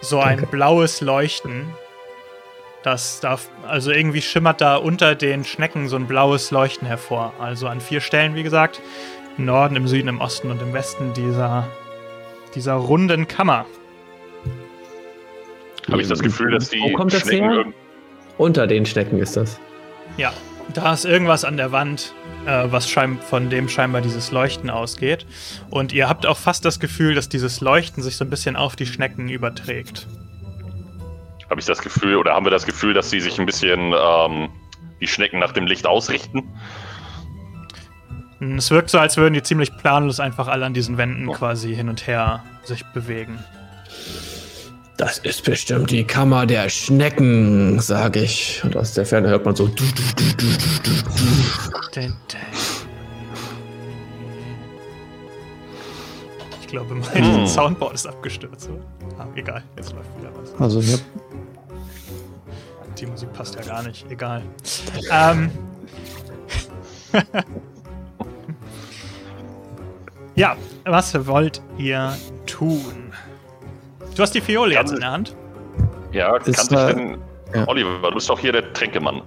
so ein blaues Leuchten. Das darf, also irgendwie schimmert da unter den Schnecken so ein blaues Leuchten hervor. Also an vier Stellen, wie gesagt. Im Norden, im Süden, im Osten und im Westen dieser, dieser runden Kammer. Habe ich das Gefühl, dass die Wo kommt das Schnecken her? irgend- Unter den Schnecken ist das. Ja, da ist irgendwas an der Wand, äh, was schein von dem scheinbar dieses Leuchten ausgeht. Und ihr habt auch fast das Gefühl, dass dieses Leuchten sich so ein bisschen auf die Schnecken überträgt. Habe ich das Gefühl, oder haben wir das Gefühl, dass sie sich ein bisschen ähm, die Schnecken nach dem Licht ausrichten? Hm, Es wirkt so, als würden die ziemlich planlos einfach alle an diesen Wänden quasi hin und her sich bewegen. Das ist bestimmt die Kammer der Schnecken, sage ich. Und aus der Ferne hört man so. Ich glaube, mein Hm. Soundboard ist abgestürzt. Ah, egal, jetzt läuft wieder was. Also hier, Die Musik passt ja gar nicht. Egal. Ähm. (laughs) ja, was wollt ihr tun? Du hast die Fiole jetzt in der Hand. Ja, Ist, kann sich äh, denn. ja. Oliver, du bist doch hier der Tränkemann.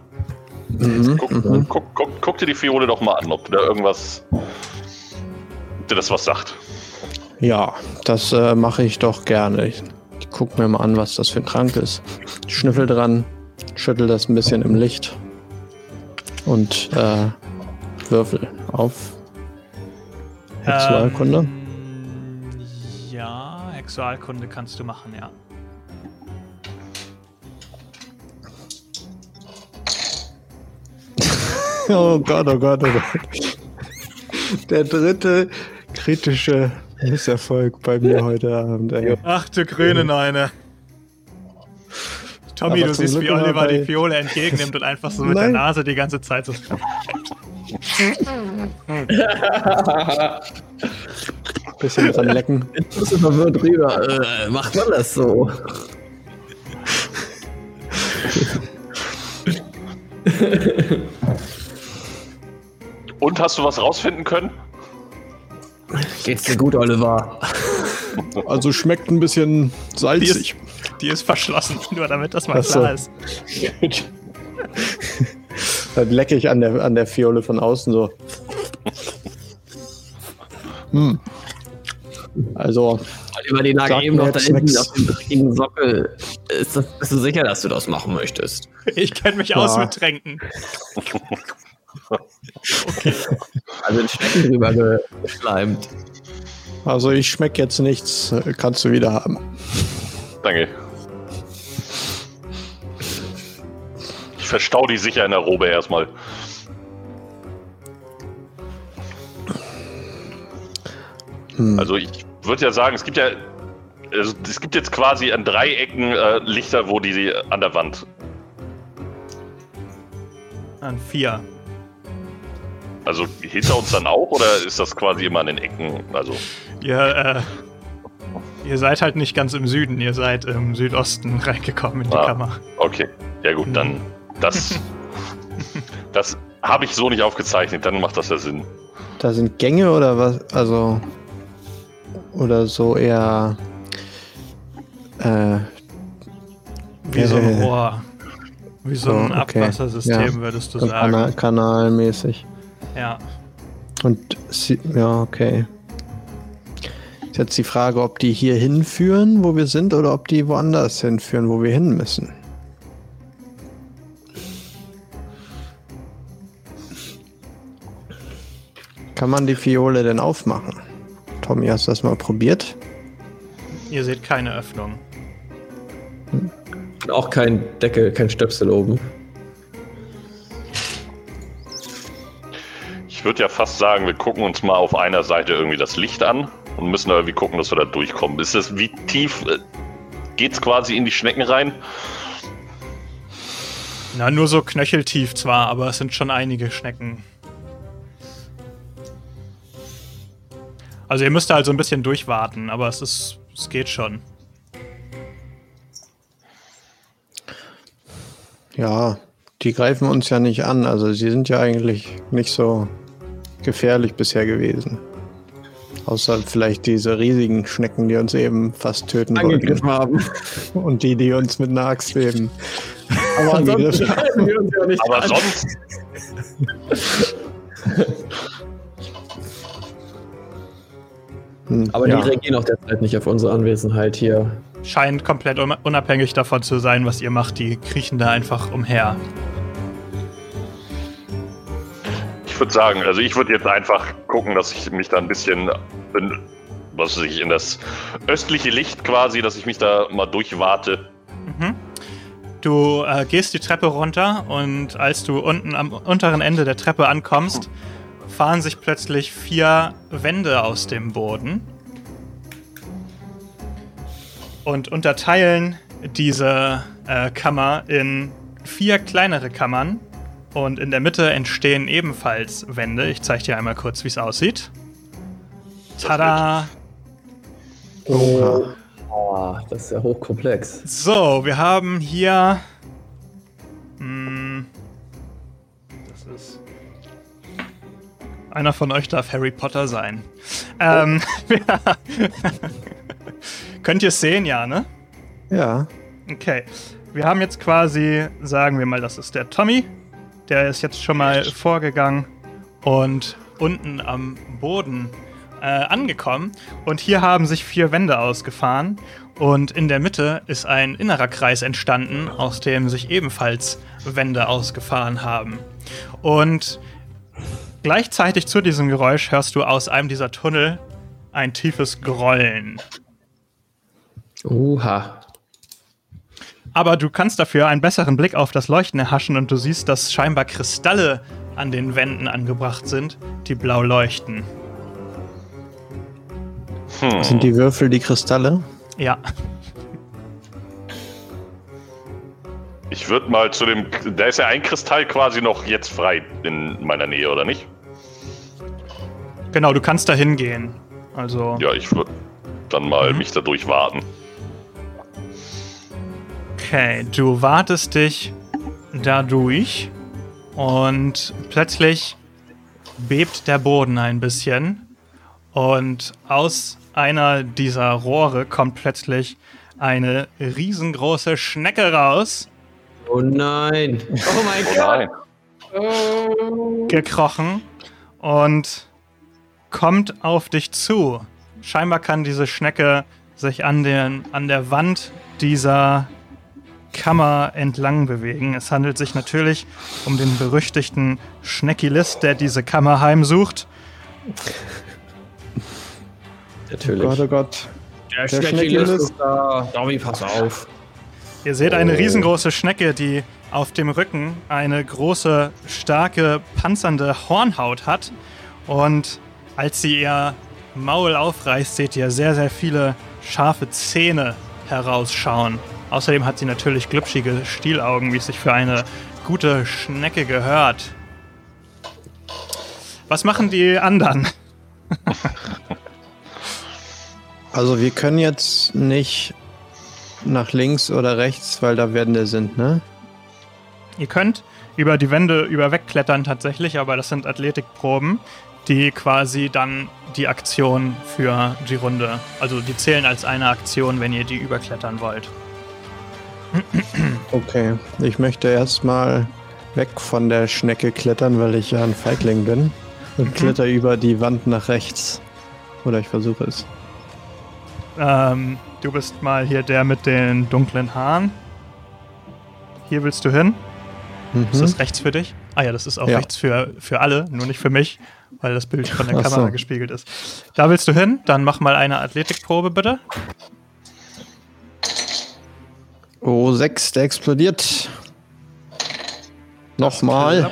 mhm, Guck, mhm. guck, guck, guck dir die Fiole doch mal an, ob da irgendwas. Ob dir das was sagt. Ja, das äh, mache ich doch gerne. Ich, ich gucke mir mal an, was das für ein Trank ist. Schnüffel dran, schüttel das ein bisschen im Licht und äh, würfel auf. Sexualkunde. Ähm, ja, Sexualkunde kannst du machen, ja. (laughs) Oh Gott, oh Gott, oh Gott. Der dritte kritische Misserfolg bei mir (laughs) heute Abend. Ey. Ach du grüne Neune. Tommy, du siehst, Glück wie Oliver die Fiole entgegennimmt und einfach so mit der Nein. Nase die ganze Zeit so. Bisschen dran lecken. Jetzt du verwirrt drüber. Äh, macht man das so? Und hast du was rausfinden können? Geht's dir gut, Oliver? Also schmeckt ein bisschen salzig. Die ist verschlossen, (laughs) nur damit das mal so. klar ist. Dann lecke ich an der, an der Fiole von außen so. Hm. Also, Oliver, die lag Sag eben noch da hinten auf dem richtigen Sockel. Ist das, bist du sicher, dass du das machen möchtest? Ich kenne mich aus Ja. mit Tränken. (laughs) Also in Schnecken drüber geschleimt. Also ich schmeck jetzt nichts, kannst du wieder haben. Danke. Ich verstau die sicher in der Robe erstmal. Hm. Also ich würde ja sagen, es gibt ja. Also es gibt jetzt quasi an drei Ecken äh, Lichter, wo die, die an der Wand. An vier. Also hinter uns dann auch oder ist das quasi immer an den Ecken? Also Ihr, äh, ihr seid halt nicht ganz im Süden, ihr seid im Südosten reingekommen in die Ah. Kammer. okay, ja gut, dann das das habe ich so nicht aufgezeichnet. Dann macht das ja Sinn. Da sind Gänge oder was? Also. Oder so eher. Äh, Wie so ein Äh, Rohr. Wie so ein so, okay. Abwassersystem, Ja. würdest du so sagen. kana kanalmäßig. Ja. Und ja, okay. Jetzt die Frage, ob die hier hinführen, wo wir sind, oder ob die woanders hinführen, wo wir hin müssen. Kann man die Fiole denn aufmachen? Tommy, hast du das mal probiert? Ihr seht keine Öffnung. Auch kein Deckel, kein Stöpsel oben. Ich würde ja fast sagen, wir gucken uns mal auf einer Seite irgendwie das Licht an und müssen irgendwie gucken, dass wir da durchkommen. Ist das wie tief? Äh, geht's quasi in die Schnecken rein? Na, nur so knöcheltief zwar, aber es sind schon einige Schnecken. Also ihr müsst halt so ein bisschen durchwarten, aber es ist. Es geht schon. Ja, die greifen uns ja nicht an. Also sie sind ja eigentlich nicht so gefährlich bisher gewesen. Außer vielleicht diese riesigen Schnecken, die uns eben fast töten wollten. Angegriffen haben. (laughs) Und die, die uns mit einer Axt eben. Aber (laughs) haben. halten wir uns ja nicht Aber an. sonst. Hm, Aber ja. die reagieren auch derzeit nicht auf unsere Anwesenheit hier. Scheint komplett un- unabhängig davon zu sein, was ihr macht. Die kriechen da einfach umher. Ich würde sagen, also ich würde jetzt einfach gucken, dass ich mich da ein bisschen, in, was weiß ich, in das östliche Licht quasi, dass ich mich da mal durchwarte. Mhm. Du äh, gehst die Treppe runter und als du unten am unteren Ende der Treppe ankommst, fahren sich plötzlich vier Wände aus dem Boden und unterteilen diese äh, Kammer in vier kleinere Kammern. Und in der Mitte entstehen ebenfalls Wände. Ich zeige dir einmal kurz, wie es aussieht. Tada! Oha. Ah, das ist ja hochkomplex. So, wir haben hier. Hm, das ist. Einer von euch darf Harry Potter sein. Ähm, (laughs) ja. (laughs) Könnt ihr es sehen, ja, ne? Ja. Okay. Wir haben jetzt quasi, sagen wir mal, das ist der Tommy. Der ist jetzt schon mal vorgegangen und unten am Boden äh, angekommen. Und hier haben sich vier Wände ausgefahren. Und in der Mitte ist ein innerer Kreis entstanden, aus dem sich ebenfalls Wände ausgefahren haben. Und gleichzeitig zu diesem Geräusch hörst du aus einem dieser Tunnel ein tiefes Grollen. Uha. Aber du kannst dafür einen besseren Blick auf das Leuchten erhaschen und du siehst, dass scheinbar Kristalle an den Wänden angebracht sind, die blau leuchten. Hm. Sind die Würfel die Kristalle? Ja. Ich würde mal zu dem, da ist ja ein Kristall quasi noch jetzt frei in meiner Nähe, oder nicht? Genau, du kannst da hingehen. Also. Ja, ich würde dann mal mich da durchwarten. Okay, du wartest dich dadurch und plötzlich bebt der Boden ein bisschen und aus einer dieser Rohre kommt plötzlich eine riesengroße Schnecke raus, Oh nein. Oh mein Oh Gott. nein. gekrochen und kommt auf dich zu. Scheinbar kann diese Schnecke sich an, den, an der Wand dieser Kammer entlang bewegen. Es handelt sich natürlich um den berüchtigten Schneckilist, der diese Kammer heimsucht. Natürlich. Gott, oh Gott. der Schneckilist ist da. Dobby, pass auf. Ihr seht eine Oh. riesengroße Schnecke, die auf dem Rücken eine große, starke, panzernde Hornhaut hat. Und als sie ihr Maul aufreißt, seht ihr sehr, sehr viele scharfe Zähne herausschauen. Außerdem hat sie natürlich glitschige Stielaugen, wie es sich für eine gute Schnecke gehört. Was machen die anderen? (laughs) Also wir können jetzt nicht nach links oder rechts, weil da Wände sind, ne? Ihr könnt über die Wände überwegklettern tatsächlich, aber das sind Athletikproben, die quasi dann die Aktion für die Runde, also die zählen als eine Aktion, wenn ihr die überklettern wollt. Okay. Ich möchte erstmal weg von der Schnecke klettern, weil ich ja ein Feigling bin. Und kletter über die Wand nach rechts. Oder ich versuche es. Ähm, du bist mal hier der mit den dunklen Haaren. Hier willst du hin? Ist Mhm. das rechts für dich? Ah ja, das ist auch Ja. rechts für, für alle, nur nicht für mich, weil das Bild von der Ach so. Kamera gespiegelt ist. Da willst du hin? Dann mach mal eine Athletikprobe bitte. Oh, 6, der explodiert. Nochmal.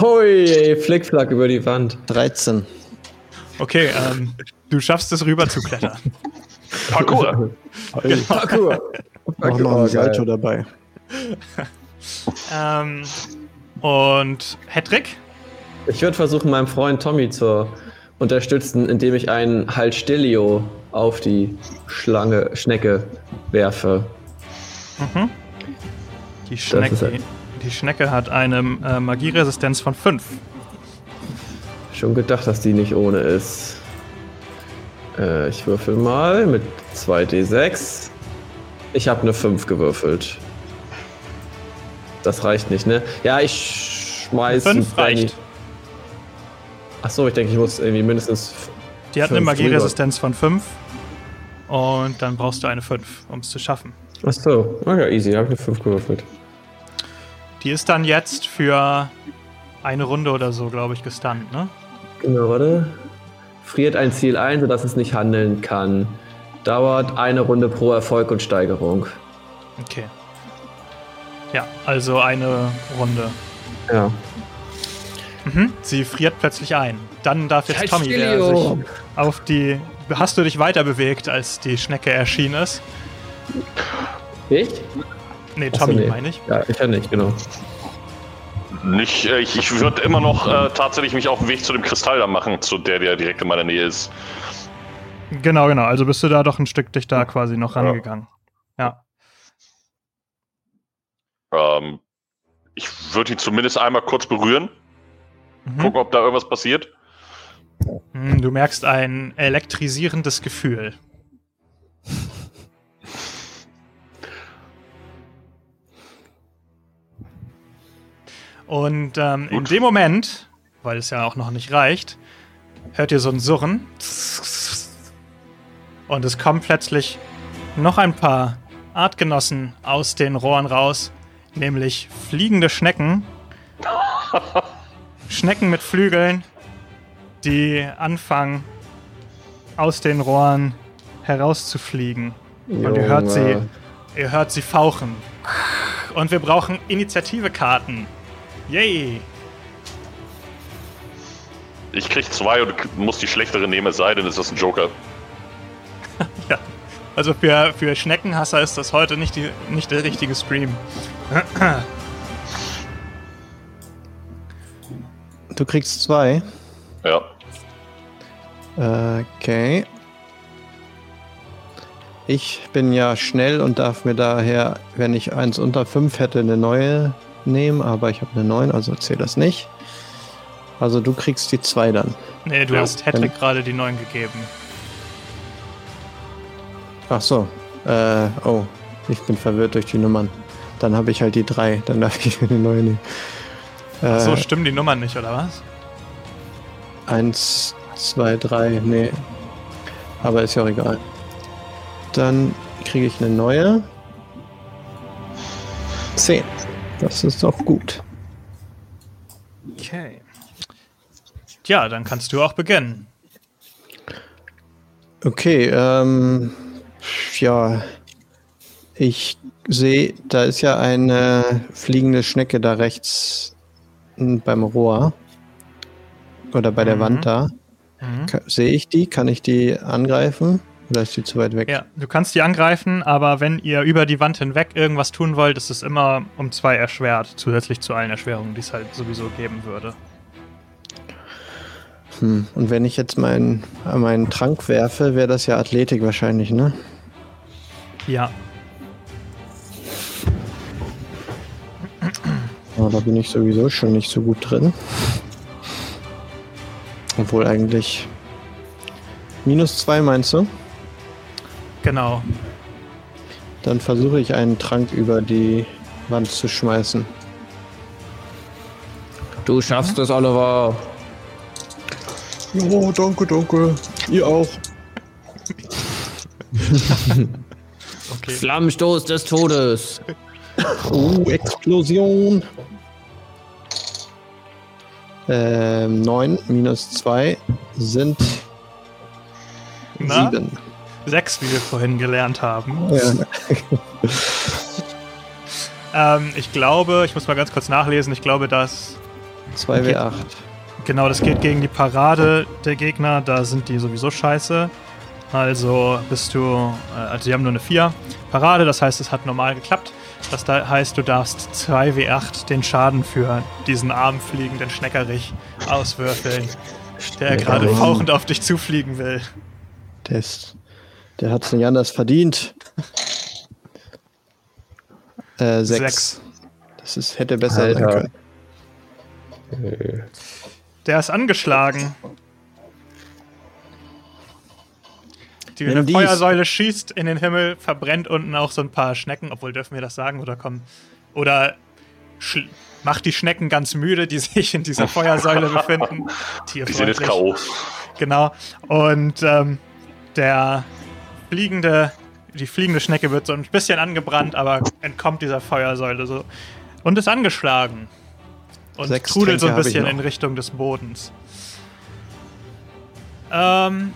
Hui, Flickflack über die Wand. 13. Okay, ähm, du schaffst es rüber zu klettern. (laughs) Parkour. Parkour. Mach noch ein Salto dabei. (laughs) ähm, und Hedrick? Ich würde versuchen, meinem Freund Tommy zu unterstützen, indem ich einen Halstilio auf die Schlange, Schnecke werfe. Die ist Schnecke, ein- die Schnecke hat eine äh, Magieresistenz von 5. Schon gedacht, dass die nicht ohne ist. Äh, ich würfel mal mit 2d6. Ich habe eine 5 gewürfelt. Das reicht nicht, ne? Ja, ich schmeiß. 5 Benny- reicht. Ach so, ich denke, ich muss irgendwie mindestens. Die hat eine Magieresistenz von 5. Und dann brauchst du eine 5, um es zu schaffen. Ach so, oh ja, easy, habe ich eine 5 gewürfelt. Die ist dann jetzt für eine Runde oder so, glaube ich, gestunt, ne? Genau, warte. Friert ein Ziel ein, sodass es nicht handeln kann. Dauert eine Runde pro Erfolg und Steigerung. Okay. Ja, also eine Runde. Ja. Mhm. Sie friert plötzlich ein. Dann darf jetzt Scheiß Tommy, der sich auf die. Hast du dich weiter bewegt, als die Schnecke erschienen ist? Ich? Nee, Tommy nee. meine ich. Ja, ich ja nicht, genau. Nicht, äh, ich ich würde immer noch äh, tatsächlich mich auf den Weg zu dem Kristall da machen, zu der, der direkt in meiner Nähe ist. Genau, genau. Also bist du da doch ein Stück dich da quasi noch rangegangen. Ja. Ähm, ich würde ihn zumindest einmal kurz berühren, Mhm. gucken, ob da irgendwas passiert. Mhm, Du merkst ein elektrisierendes Gefühl. Und ähm, in dem Moment, weil es ja auch noch nicht reicht, hört ihr so ein Surren. Und es kommen plötzlich noch ein paar Artgenossen aus den Rohren raus, nämlich fliegende Schnecken. (laughs) Schnecken mit Flügeln, die anfangen, aus den Rohren herauszufliegen. Und ihr hört sie, ihr hört sie fauchen. Und wir brauchen Initiativekarten. Yay! Ich krieg zwei und muss die schlechtere nehmen, es sei denn, es ist ein Joker. (laughs) Ja. Also für, für Schneckenhasser ist das heute nicht, die, nicht der richtige Stream. Du kriegst zwei. Ja. Okay. Ich bin ja schnell und darf mir daher, wenn ich eins unter fünf hätte, eine neue nehmen, aber ich habe eine neun, also zählt das nicht. Also du kriegst die zwei dann. Nee, du Ja, hast Hedwig gerade die 9 gegeben. Ach so. Äh, oh, ich bin verwirrt durch die Nummern. Dann habe ich halt die drei, dann darf ich eine neue nehmen. Ach so, Äh, stimmen die Nummern nicht, oder was? Eins, zwei, drei, nee. Aber ist ja auch egal. Dann kriege ich eine neue. Zehn. Das ist doch gut. Okay. Tja, dann kannst du auch beginnen. Okay, ähm, ja. Ich sehe, da ist ja eine fliegende Schnecke da rechts beim Rohr. Oder bei der Mhm. Wand da. Mhm. Sehe ich die? Kann ich die angreifen? Oder ist die zu weit weg? Ja, du kannst die angreifen, aber wenn ihr über die Wand hinweg irgendwas tun wollt, ist es immer um zwei erschwert, zusätzlich zu allen Erschwerungen, die es halt sowieso geben würde. Hm. Und wenn ich jetzt meinen meinen Trank werfe, wäre das ja Athletik wahrscheinlich, ne? Ja, Aber da bin ich sowieso schon nicht so gut drin. Obwohl eigentlich. Minus zwei meinst du? Genau. Dann versuche ich einen Trank über die Wand zu schmeißen. Du schaffst es, Oliver. Oh, danke, danke. Ihr auch. Okay. Flammenstoß des Todes. Oh, Explosion. Ähm, 9 minus 2 sind Na? 7. Sechs, wie wir vorhin gelernt haben. Ja. (laughs) Ähm, ich glaube, ich muss mal ganz kurz nachlesen, ich glaube, dass 2W8. Genau, das geht gegen die Parade der Gegner, da sind die sowieso scheiße. Also bist du, äh, also die haben nur eine 4 Parade, das heißt, es hat normal geklappt. Das da heißt, du darfst 2W8 den Schaden für diesen armen fliegenden Schneckerich auswürfeln, der gerade fauchend auf dich zufliegen will. Der, ist, der hat es nicht anders verdient. Äh, 6. Sechs. Das ist, hätte besser sein Alter. können. Der ist angeschlagen. Die Wenn dies- Feuersäule schießt in den Himmel, verbrennt unten auch so ein paar Schnecken. Obwohl, dürfen wir das sagen? Oder kommen. Oder macht die Schnecken ganz müde, die (laughs) sich in dieser Feuersäule befinden. (laughs) Die sind jetzt. K.O. Genau. Und ähm, der fliegende, die fliegende Schnecke wird so ein bisschen angebrannt, aber entkommt dieser Feuersäule so und ist angeschlagen. Und Sechs trudelt so ein Tränke hab ich bisschen in Richtung des Bodens. Ähm.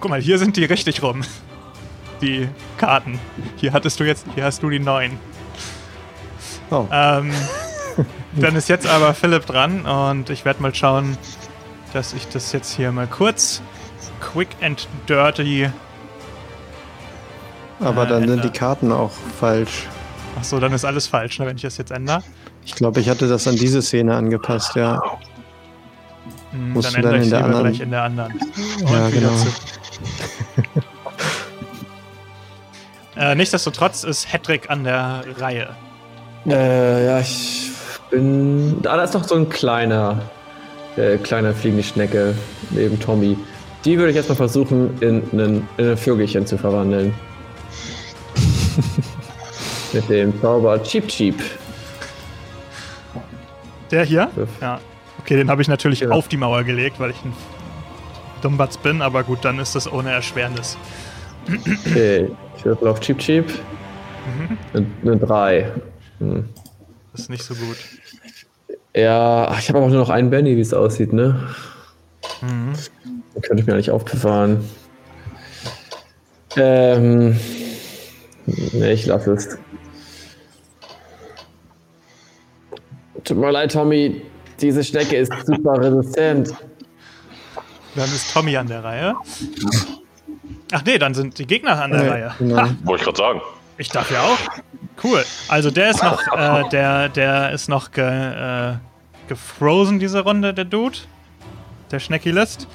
Guck mal, hier sind die richtig rum. Die Karten. Hier hattest du jetzt, hier hast du die neun. Oh, Ähm, (laughs) dann ist jetzt aber Philipp dran und ich werde mal schauen, dass ich das jetzt hier mal kurz quick and dirty. aber äh, dann sind ändern. die Karten auch falsch. Achso, dann ist alles falsch, ne, wenn ich das jetzt ändere. Ich glaube, ich hatte das an diese Szene angepasst, ja. Hm, Musst dann du ändere dann ich in der lieber anderen- gleich in der anderen. Und Ja, genau. (laughs) äh, nichtsdestotrotz ist Hedrick an der Reihe. Äh, ja, ich bin. Ah, da ist noch so ein kleiner, äh, kleiner fliegende Schnecke neben Tommy. Die würde ich erstmal versuchen, in, einen, in ein Vögelchen zu verwandeln. (laughs) Mit dem Zauber Cheap Cheap. Der hier? Ja. Okay, den habe ich natürlich Ja. auf die Mauer gelegt, weil ich ein Dummbatz bin, aber gut, dann ist das ohne Erschwernis. Okay, ich würfel auf Cheap Cheap. Eine, eine 3. Hm. Das ist nicht so gut. Ja, ich habe aber auch nur noch einen Benny, wie es aussieht, ne? Mhm. Könnte ich mir eigentlich aufbewahren. Ähm. Ne, ich lasse es. Tut mir leid, Tommy. Diese Schnecke ist super resistent. Dann ist Tommy an der Reihe. Ach nee, dann sind die Gegner an der Äh, Reihe. genau. Wollte ich gerade sagen. ich darf ja auch. Cool. Also der ist noch, äh, der, der ist noch ge, äh, gefrozen diese Runde, der Dude. Der Schneckilist.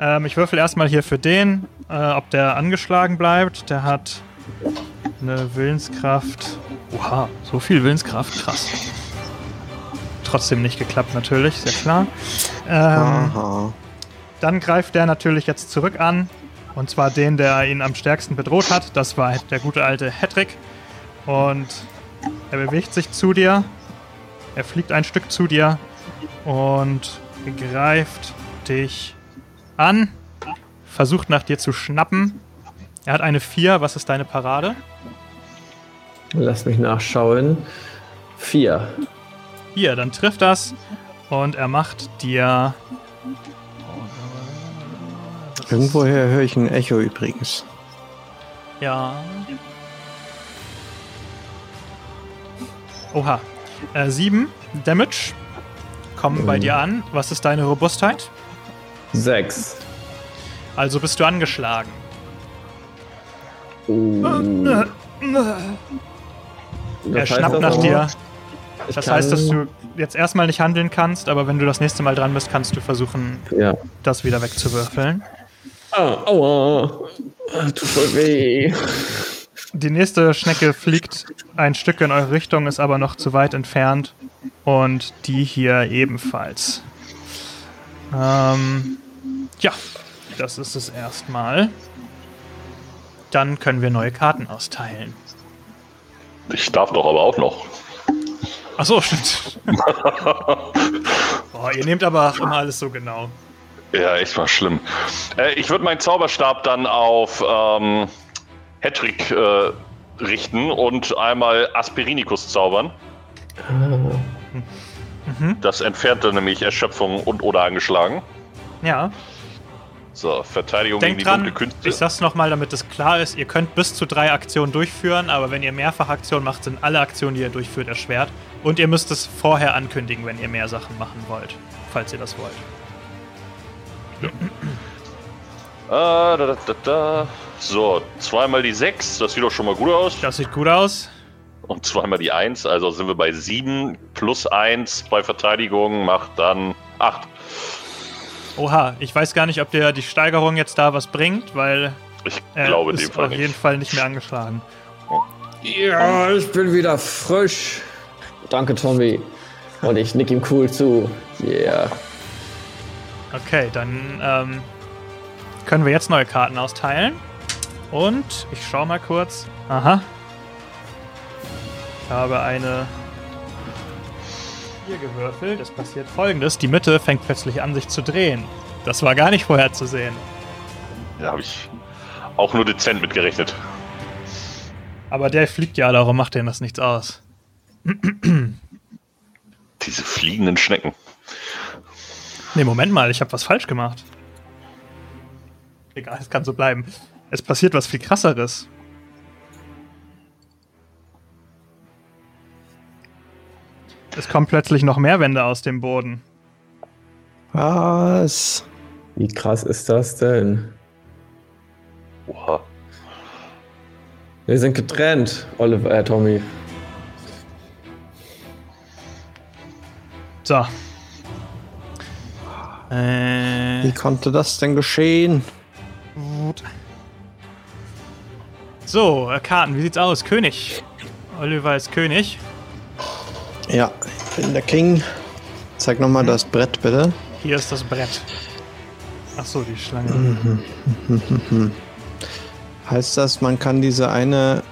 Ähm, ich würfel erstmal hier für den, äh, ob der angeschlagen bleibt. Der hat eine Willenskraft. Oha, so viel Willenskraft, krass. Trotzdem nicht geklappt natürlich, sehr klar. Ähm, dann greift der natürlich jetzt zurück an. Und zwar den, der ihn am stärksten bedroht hat. Das war der gute alte Hedrick. Und er bewegt sich zu dir. Er fliegt ein Stück zu dir und greift dich an. Versucht nach dir zu schnappen. Er hat eine 4. Was ist deine Parade? Lass mich nachschauen. 4. Hier, dann trifft das. Und er macht dir. Irgendwoher höre ich ein Echo übrigens. Ja. Oha. Äh, sieben Damage kommen bei dir an. Was ist deine Robustheit? 6. Also bist du angeschlagen. Uh. Er schnappt nach dir. Das heißt, dass du jetzt erstmal nicht handeln kannst, aber wenn du das nächste Mal dran bist, kannst du versuchen, Ja. das wieder wegzuwürfeln. Ah, aua. Ah, Tut voll weh. Die nächste Schnecke fliegt ein Stück in eure Richtung, ist aber noch zu weit entfernt. Und die hier ebenfalls. Ähm, ja, das ist es erstmal. Dann können wir neue Karten austeilen. Ich darf doch aber auch noch. Ach so, stimmt. (laughs) Boah, ihr nehmt aber auch immer alles so genau. Ja, echt mal schlimm. Äh, ich würde meinen Zauberstab dann auf ähm, Hedrick äh, richten und einmal Aspirinikus zaubern. Das entfernte nämlich Erschöpfung und oder angeschlagen. Ja, So, Verteidigung gegen denkt die dran, dunkle Künste. ich sag's nochmal, damit es klar ist, ihr könnt bis zu drei Aktionen durchführen, aber wenn ihr mehrfach Aktionen macht, sind alle Aktionen, die ihr durchführt, erschwert. Und ihr müsst es vorher ankündigen, wenn ihr mehr Sachen machen wollt, falls ihr das wollt. (clears throat) Ah, da, da, da, da. So, zweimal die 6, das sieht doch schon mal gut aus. Das sieht gut aus. Und zweimal die 1, also sind wir bei 7 plus 1 bei Verteidigung, macht dann 8. Oha, ich weiß gar nicht, ob dir die Steigerung jetzt da was bringt, weil Ich er glaube in dem ist Fall auf jeden nicht. Fall nicht mehr angeschlagen. Ja, ich bin wieder frisch. Danke, Tommy. Und ich nick ihm cool zu. Yeah. Okay, dann ähm, können wir jetzt neue Karten austeilen. Und ich schau mal kurz. Aha. Ich habe eine 4 gewürfelt. Es passiert folgendes: Die Mitte fängt plötzlich an, sich zu drehen. Das war gar nicht vorherzusehen. Ja, habe ich auch nur dezent mitgerechnet. Aber der fliegt ja, darum macht denen das nichts aus. Diese fliegenden Schnecken. Nee, Moment mal, ich habe was falsch gemacht. Egal, es kann so bleiben. Es passiert was viel krasseres. Es kommen plötzlich noch mehr Wände aus dem Boden. Was? Wie krass ist das denn? Oha. Wir sind getrennt, Oliver, äh, Tommy. So. Äh, Wie konnte das denn geschehen? so, äh, Karten, wie sieht's aus? König. Oliver ist König. Ja, ich bin der King. Zeig nochmal das Brett, bitte. Hier ist das Brett. Ach so, die Schlange. Heißt das, man kann diese eine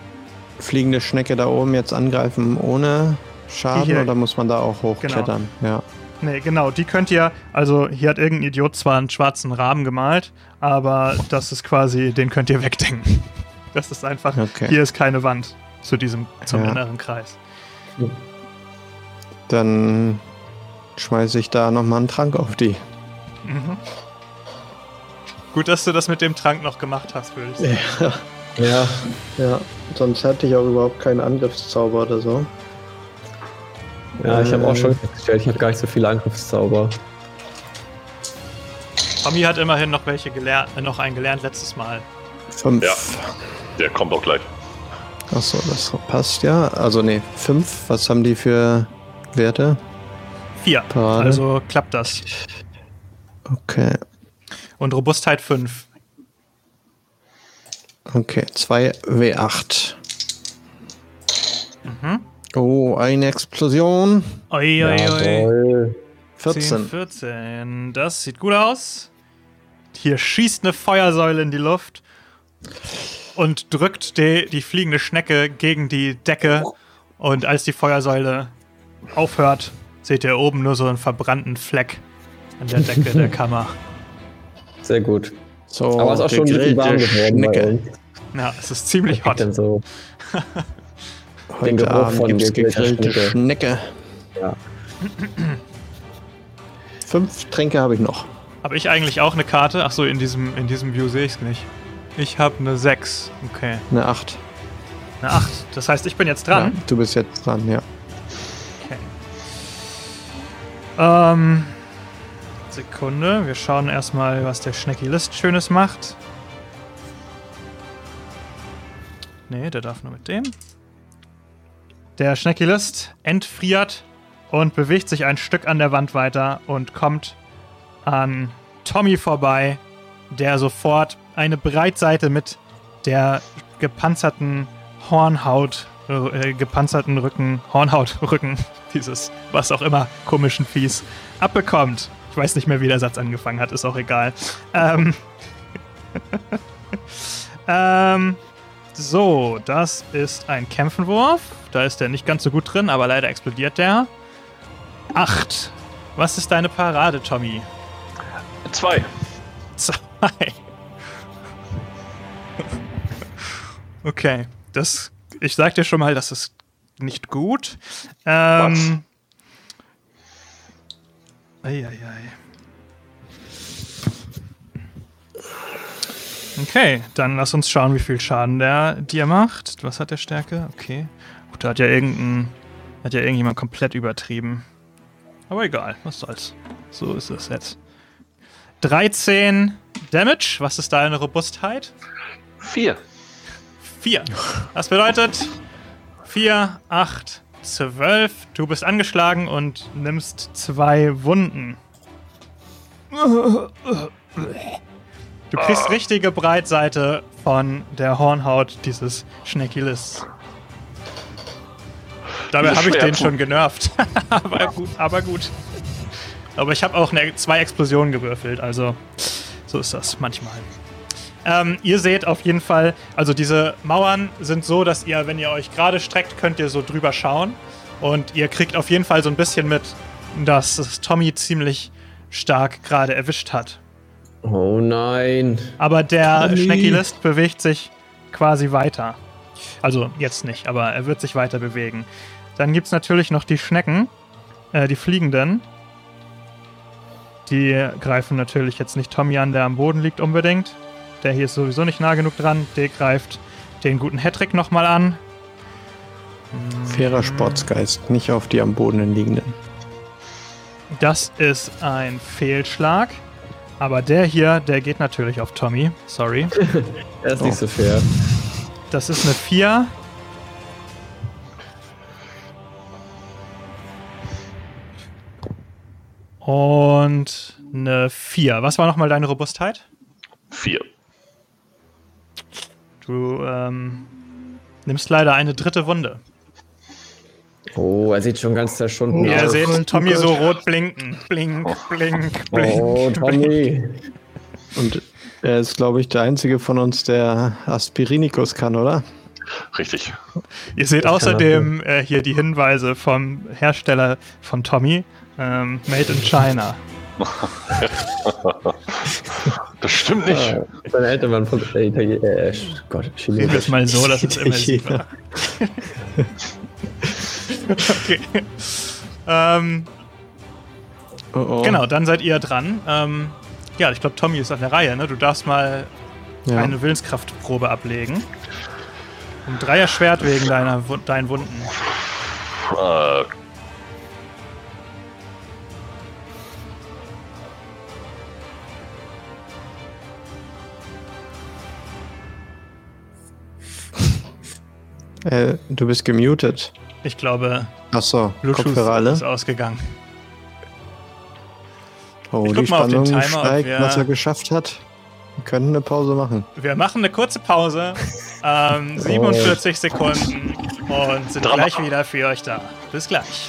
fliegende Schnecke da oben jetzt angreifen ohne Schaden Hier. oder muss man da auch hochklettern? Ja. Nee, genau, die könnt ihr, also hier hat irgendein Idiot zwar einen schwarzen Rahmen gemalt, aber das ist quasi, den könnt ihr wegdenken. Das ist einfach, Okay. hier ist keine Wand zu diesem, zum Ja. inneren Kreis. Dann schmeiße ich da nochmal einen Trank auf die. Mhm. Gut, dass du das mit dem Trank noch gemacht hast, würde ich sagen. Ja, Ja, ja. Sonst hätte ich auch überhaupt keinen Angriffszauber oder so. ja ich habe auch Ähm. schon festgestellt, ich habe gar nicht so viele Angriffszauber. Tommy hat immerhin noch welche gelernt, äh, noch einen gelernt letztes Mal. Fünf. Ja. Der kommt auch gleich. Achso, das passt ja. Also nee, fünf. Was haben die für Werte? Vier. Parade. Also klappt das. Okay. Und Robustheit 5. Okay, 2 W8. Mhm. Oh, eine Explosion. Oi, oi, oi. Jawohl. 10, 14. 14. Das sieht gut aus. Hier schießt eine Feuersäule in die Luft und drückt die, die fliegende Schnecke gegen die Decke. Und als die Feuersäule aufhört, seht ihr oben nur so einen verbrannten Fleck an der Decke der (laughs) Kammer. Sehr gut. So, Aber es ist auch schon ein bisschen warm gegrillte geworden. Ja, es ist ziemlich hot. denn so? (laughs) den Heute Geruch Abend gibt's gegrillter gegrillte Schnecke. Schnecke. Ja. Fünf Tränke habe ich noch. Habe ich eigentlich auch eine Karte? Achso, in diesem, in diesem View sehe ich es nicht. Ich habe eine 6. Okay. Eine 8. Eine 8. Das heißt, ich bin jetzt dran. Ja, du bist jetzt dran, ja. Ähm. Sekunde. Wir schauen erstmal, was der Schnecki List Schönes macht. Nee, der darf nur mit dem. Der Schnecki List entfriert und bewegt sich ein Stück an der Wand weiter und kommt an Tommy vorbei, der sofort eine Breitseite mit der gepanzerten Hornhaut, äh, gepanzerten Rücken, Hornhautrücken, (laughs) dieses, was auch immer, komischen Viehs, abbekommt. Ich weiß nicht mehr, wie der Satz angefangen hat, ist auch egal. Ähm, (laughs) ähm, so, das ist ein Kämpfenwurf. Da ist der nicht ganz so gut drin, aber leider explodiert der. Acht. Was ist deine Parade, Tommy? Zwei. Zwei. (laughs) Okay, das. Ich sag dir schon mal, das ist nicht gut. Ähm. Eieiei. Okay, dann lass uns schauen, wie viel Schaden der dir macht. Was hat der Stärke? Okay. Gut, da hat ja irgendein. Hat ja irgendjemand komplett übertrieben. Aber egal, was soll's. So ist es jetzt. 13 Damage. Was ist deine Robustheit? Vier. 4. Das bedeutet 4, 8, 12. Du bist angeschlagen und nimmst zwei Wunden. Du kriegst richtige Breitseite von der Hornhaut dieses Schneckilis. Dabei habe ich den schon genervt. (laughs) aber gut, aber gut. Aber ich habe auch zwei Explosionen gewürfelt, also so ist das manchmal. Ähm, ihr seht auf jeden Fall, also diese Mauern sind so, dass ihr, wenn ihr euch gerade streckt, könnt ihr so drüber schauen. Und ihr kriegt auf jeden Fall so ein bisschen mit, dass es Tommy ziemlich stark gerade erwischt hat. Oh nein. Aber der. Schneckilist bewegt sich quasi weiter. Also jetzt nicht, aber er wird sich weiter bewegen. Dann gibt es natürlich noch die Schnecken, äh, die Fliegenden. Die greifen natürlich jetzt nicht Tommy an, der am Boden liegt unbedingt. Der hier ist sowieso nicht nah genug dran. Der greift den guten Hattrick nochmal an. Fairer Sportsgeist, nicht auf die am Boden liegenden. Das ist ein Fehlschlag. Aber der hier, der geht natürlich auf Tommy. Sorry. (laughs) Er ist nicht so fair. Das ist eine 4. Und eine 4. Was war nochmal deine Robustheit? Vier. Du ähm, nimmst leider eine dritte Wunde. Oh, er sieht schon ganz zerschunden Ihr aus. seht Tommy so rot blinken. Blink, blink, blink. Oh, Tommy. Und er ist, glaube ich, der einzige von uns, der Aspirinikus kann, oder? Richtig. Ihr seht kann außerdem äh, hier die Hinweise vom Hersteller von Tommy. Ähm, made in China. (laughs) Das stimmt nicht. Ah, Seine Eltern waren von äh, Italien- äh, Gott, Nehmen wir es mal so, dass es immersiver. (laughs) okay. Ähm, Oh, oh. Genau, dann seid ihr dran. Ähm, ja, ich glaube, Tommy ist an der Reihe. Ne? Du darfst mal Ja. eine Willenskraftprobe ablegen. Um drei erschwert wegen deiner, deinen Wunden. Äh, Äh, du bist gemutet. Ich glaube, Achso, Bluetooth Kopfhörer alle. ist ausgegangen. Oh, Ich die guck mal auf den Spannung Timer, steigt, wir- was er geschafft hat. Wir können eine Pause machen. Wir machen eine kurze Pause. Ähm, (laughs) 47 Sekunden und sind Drama. gleich wieder für euch da. Bis gleich.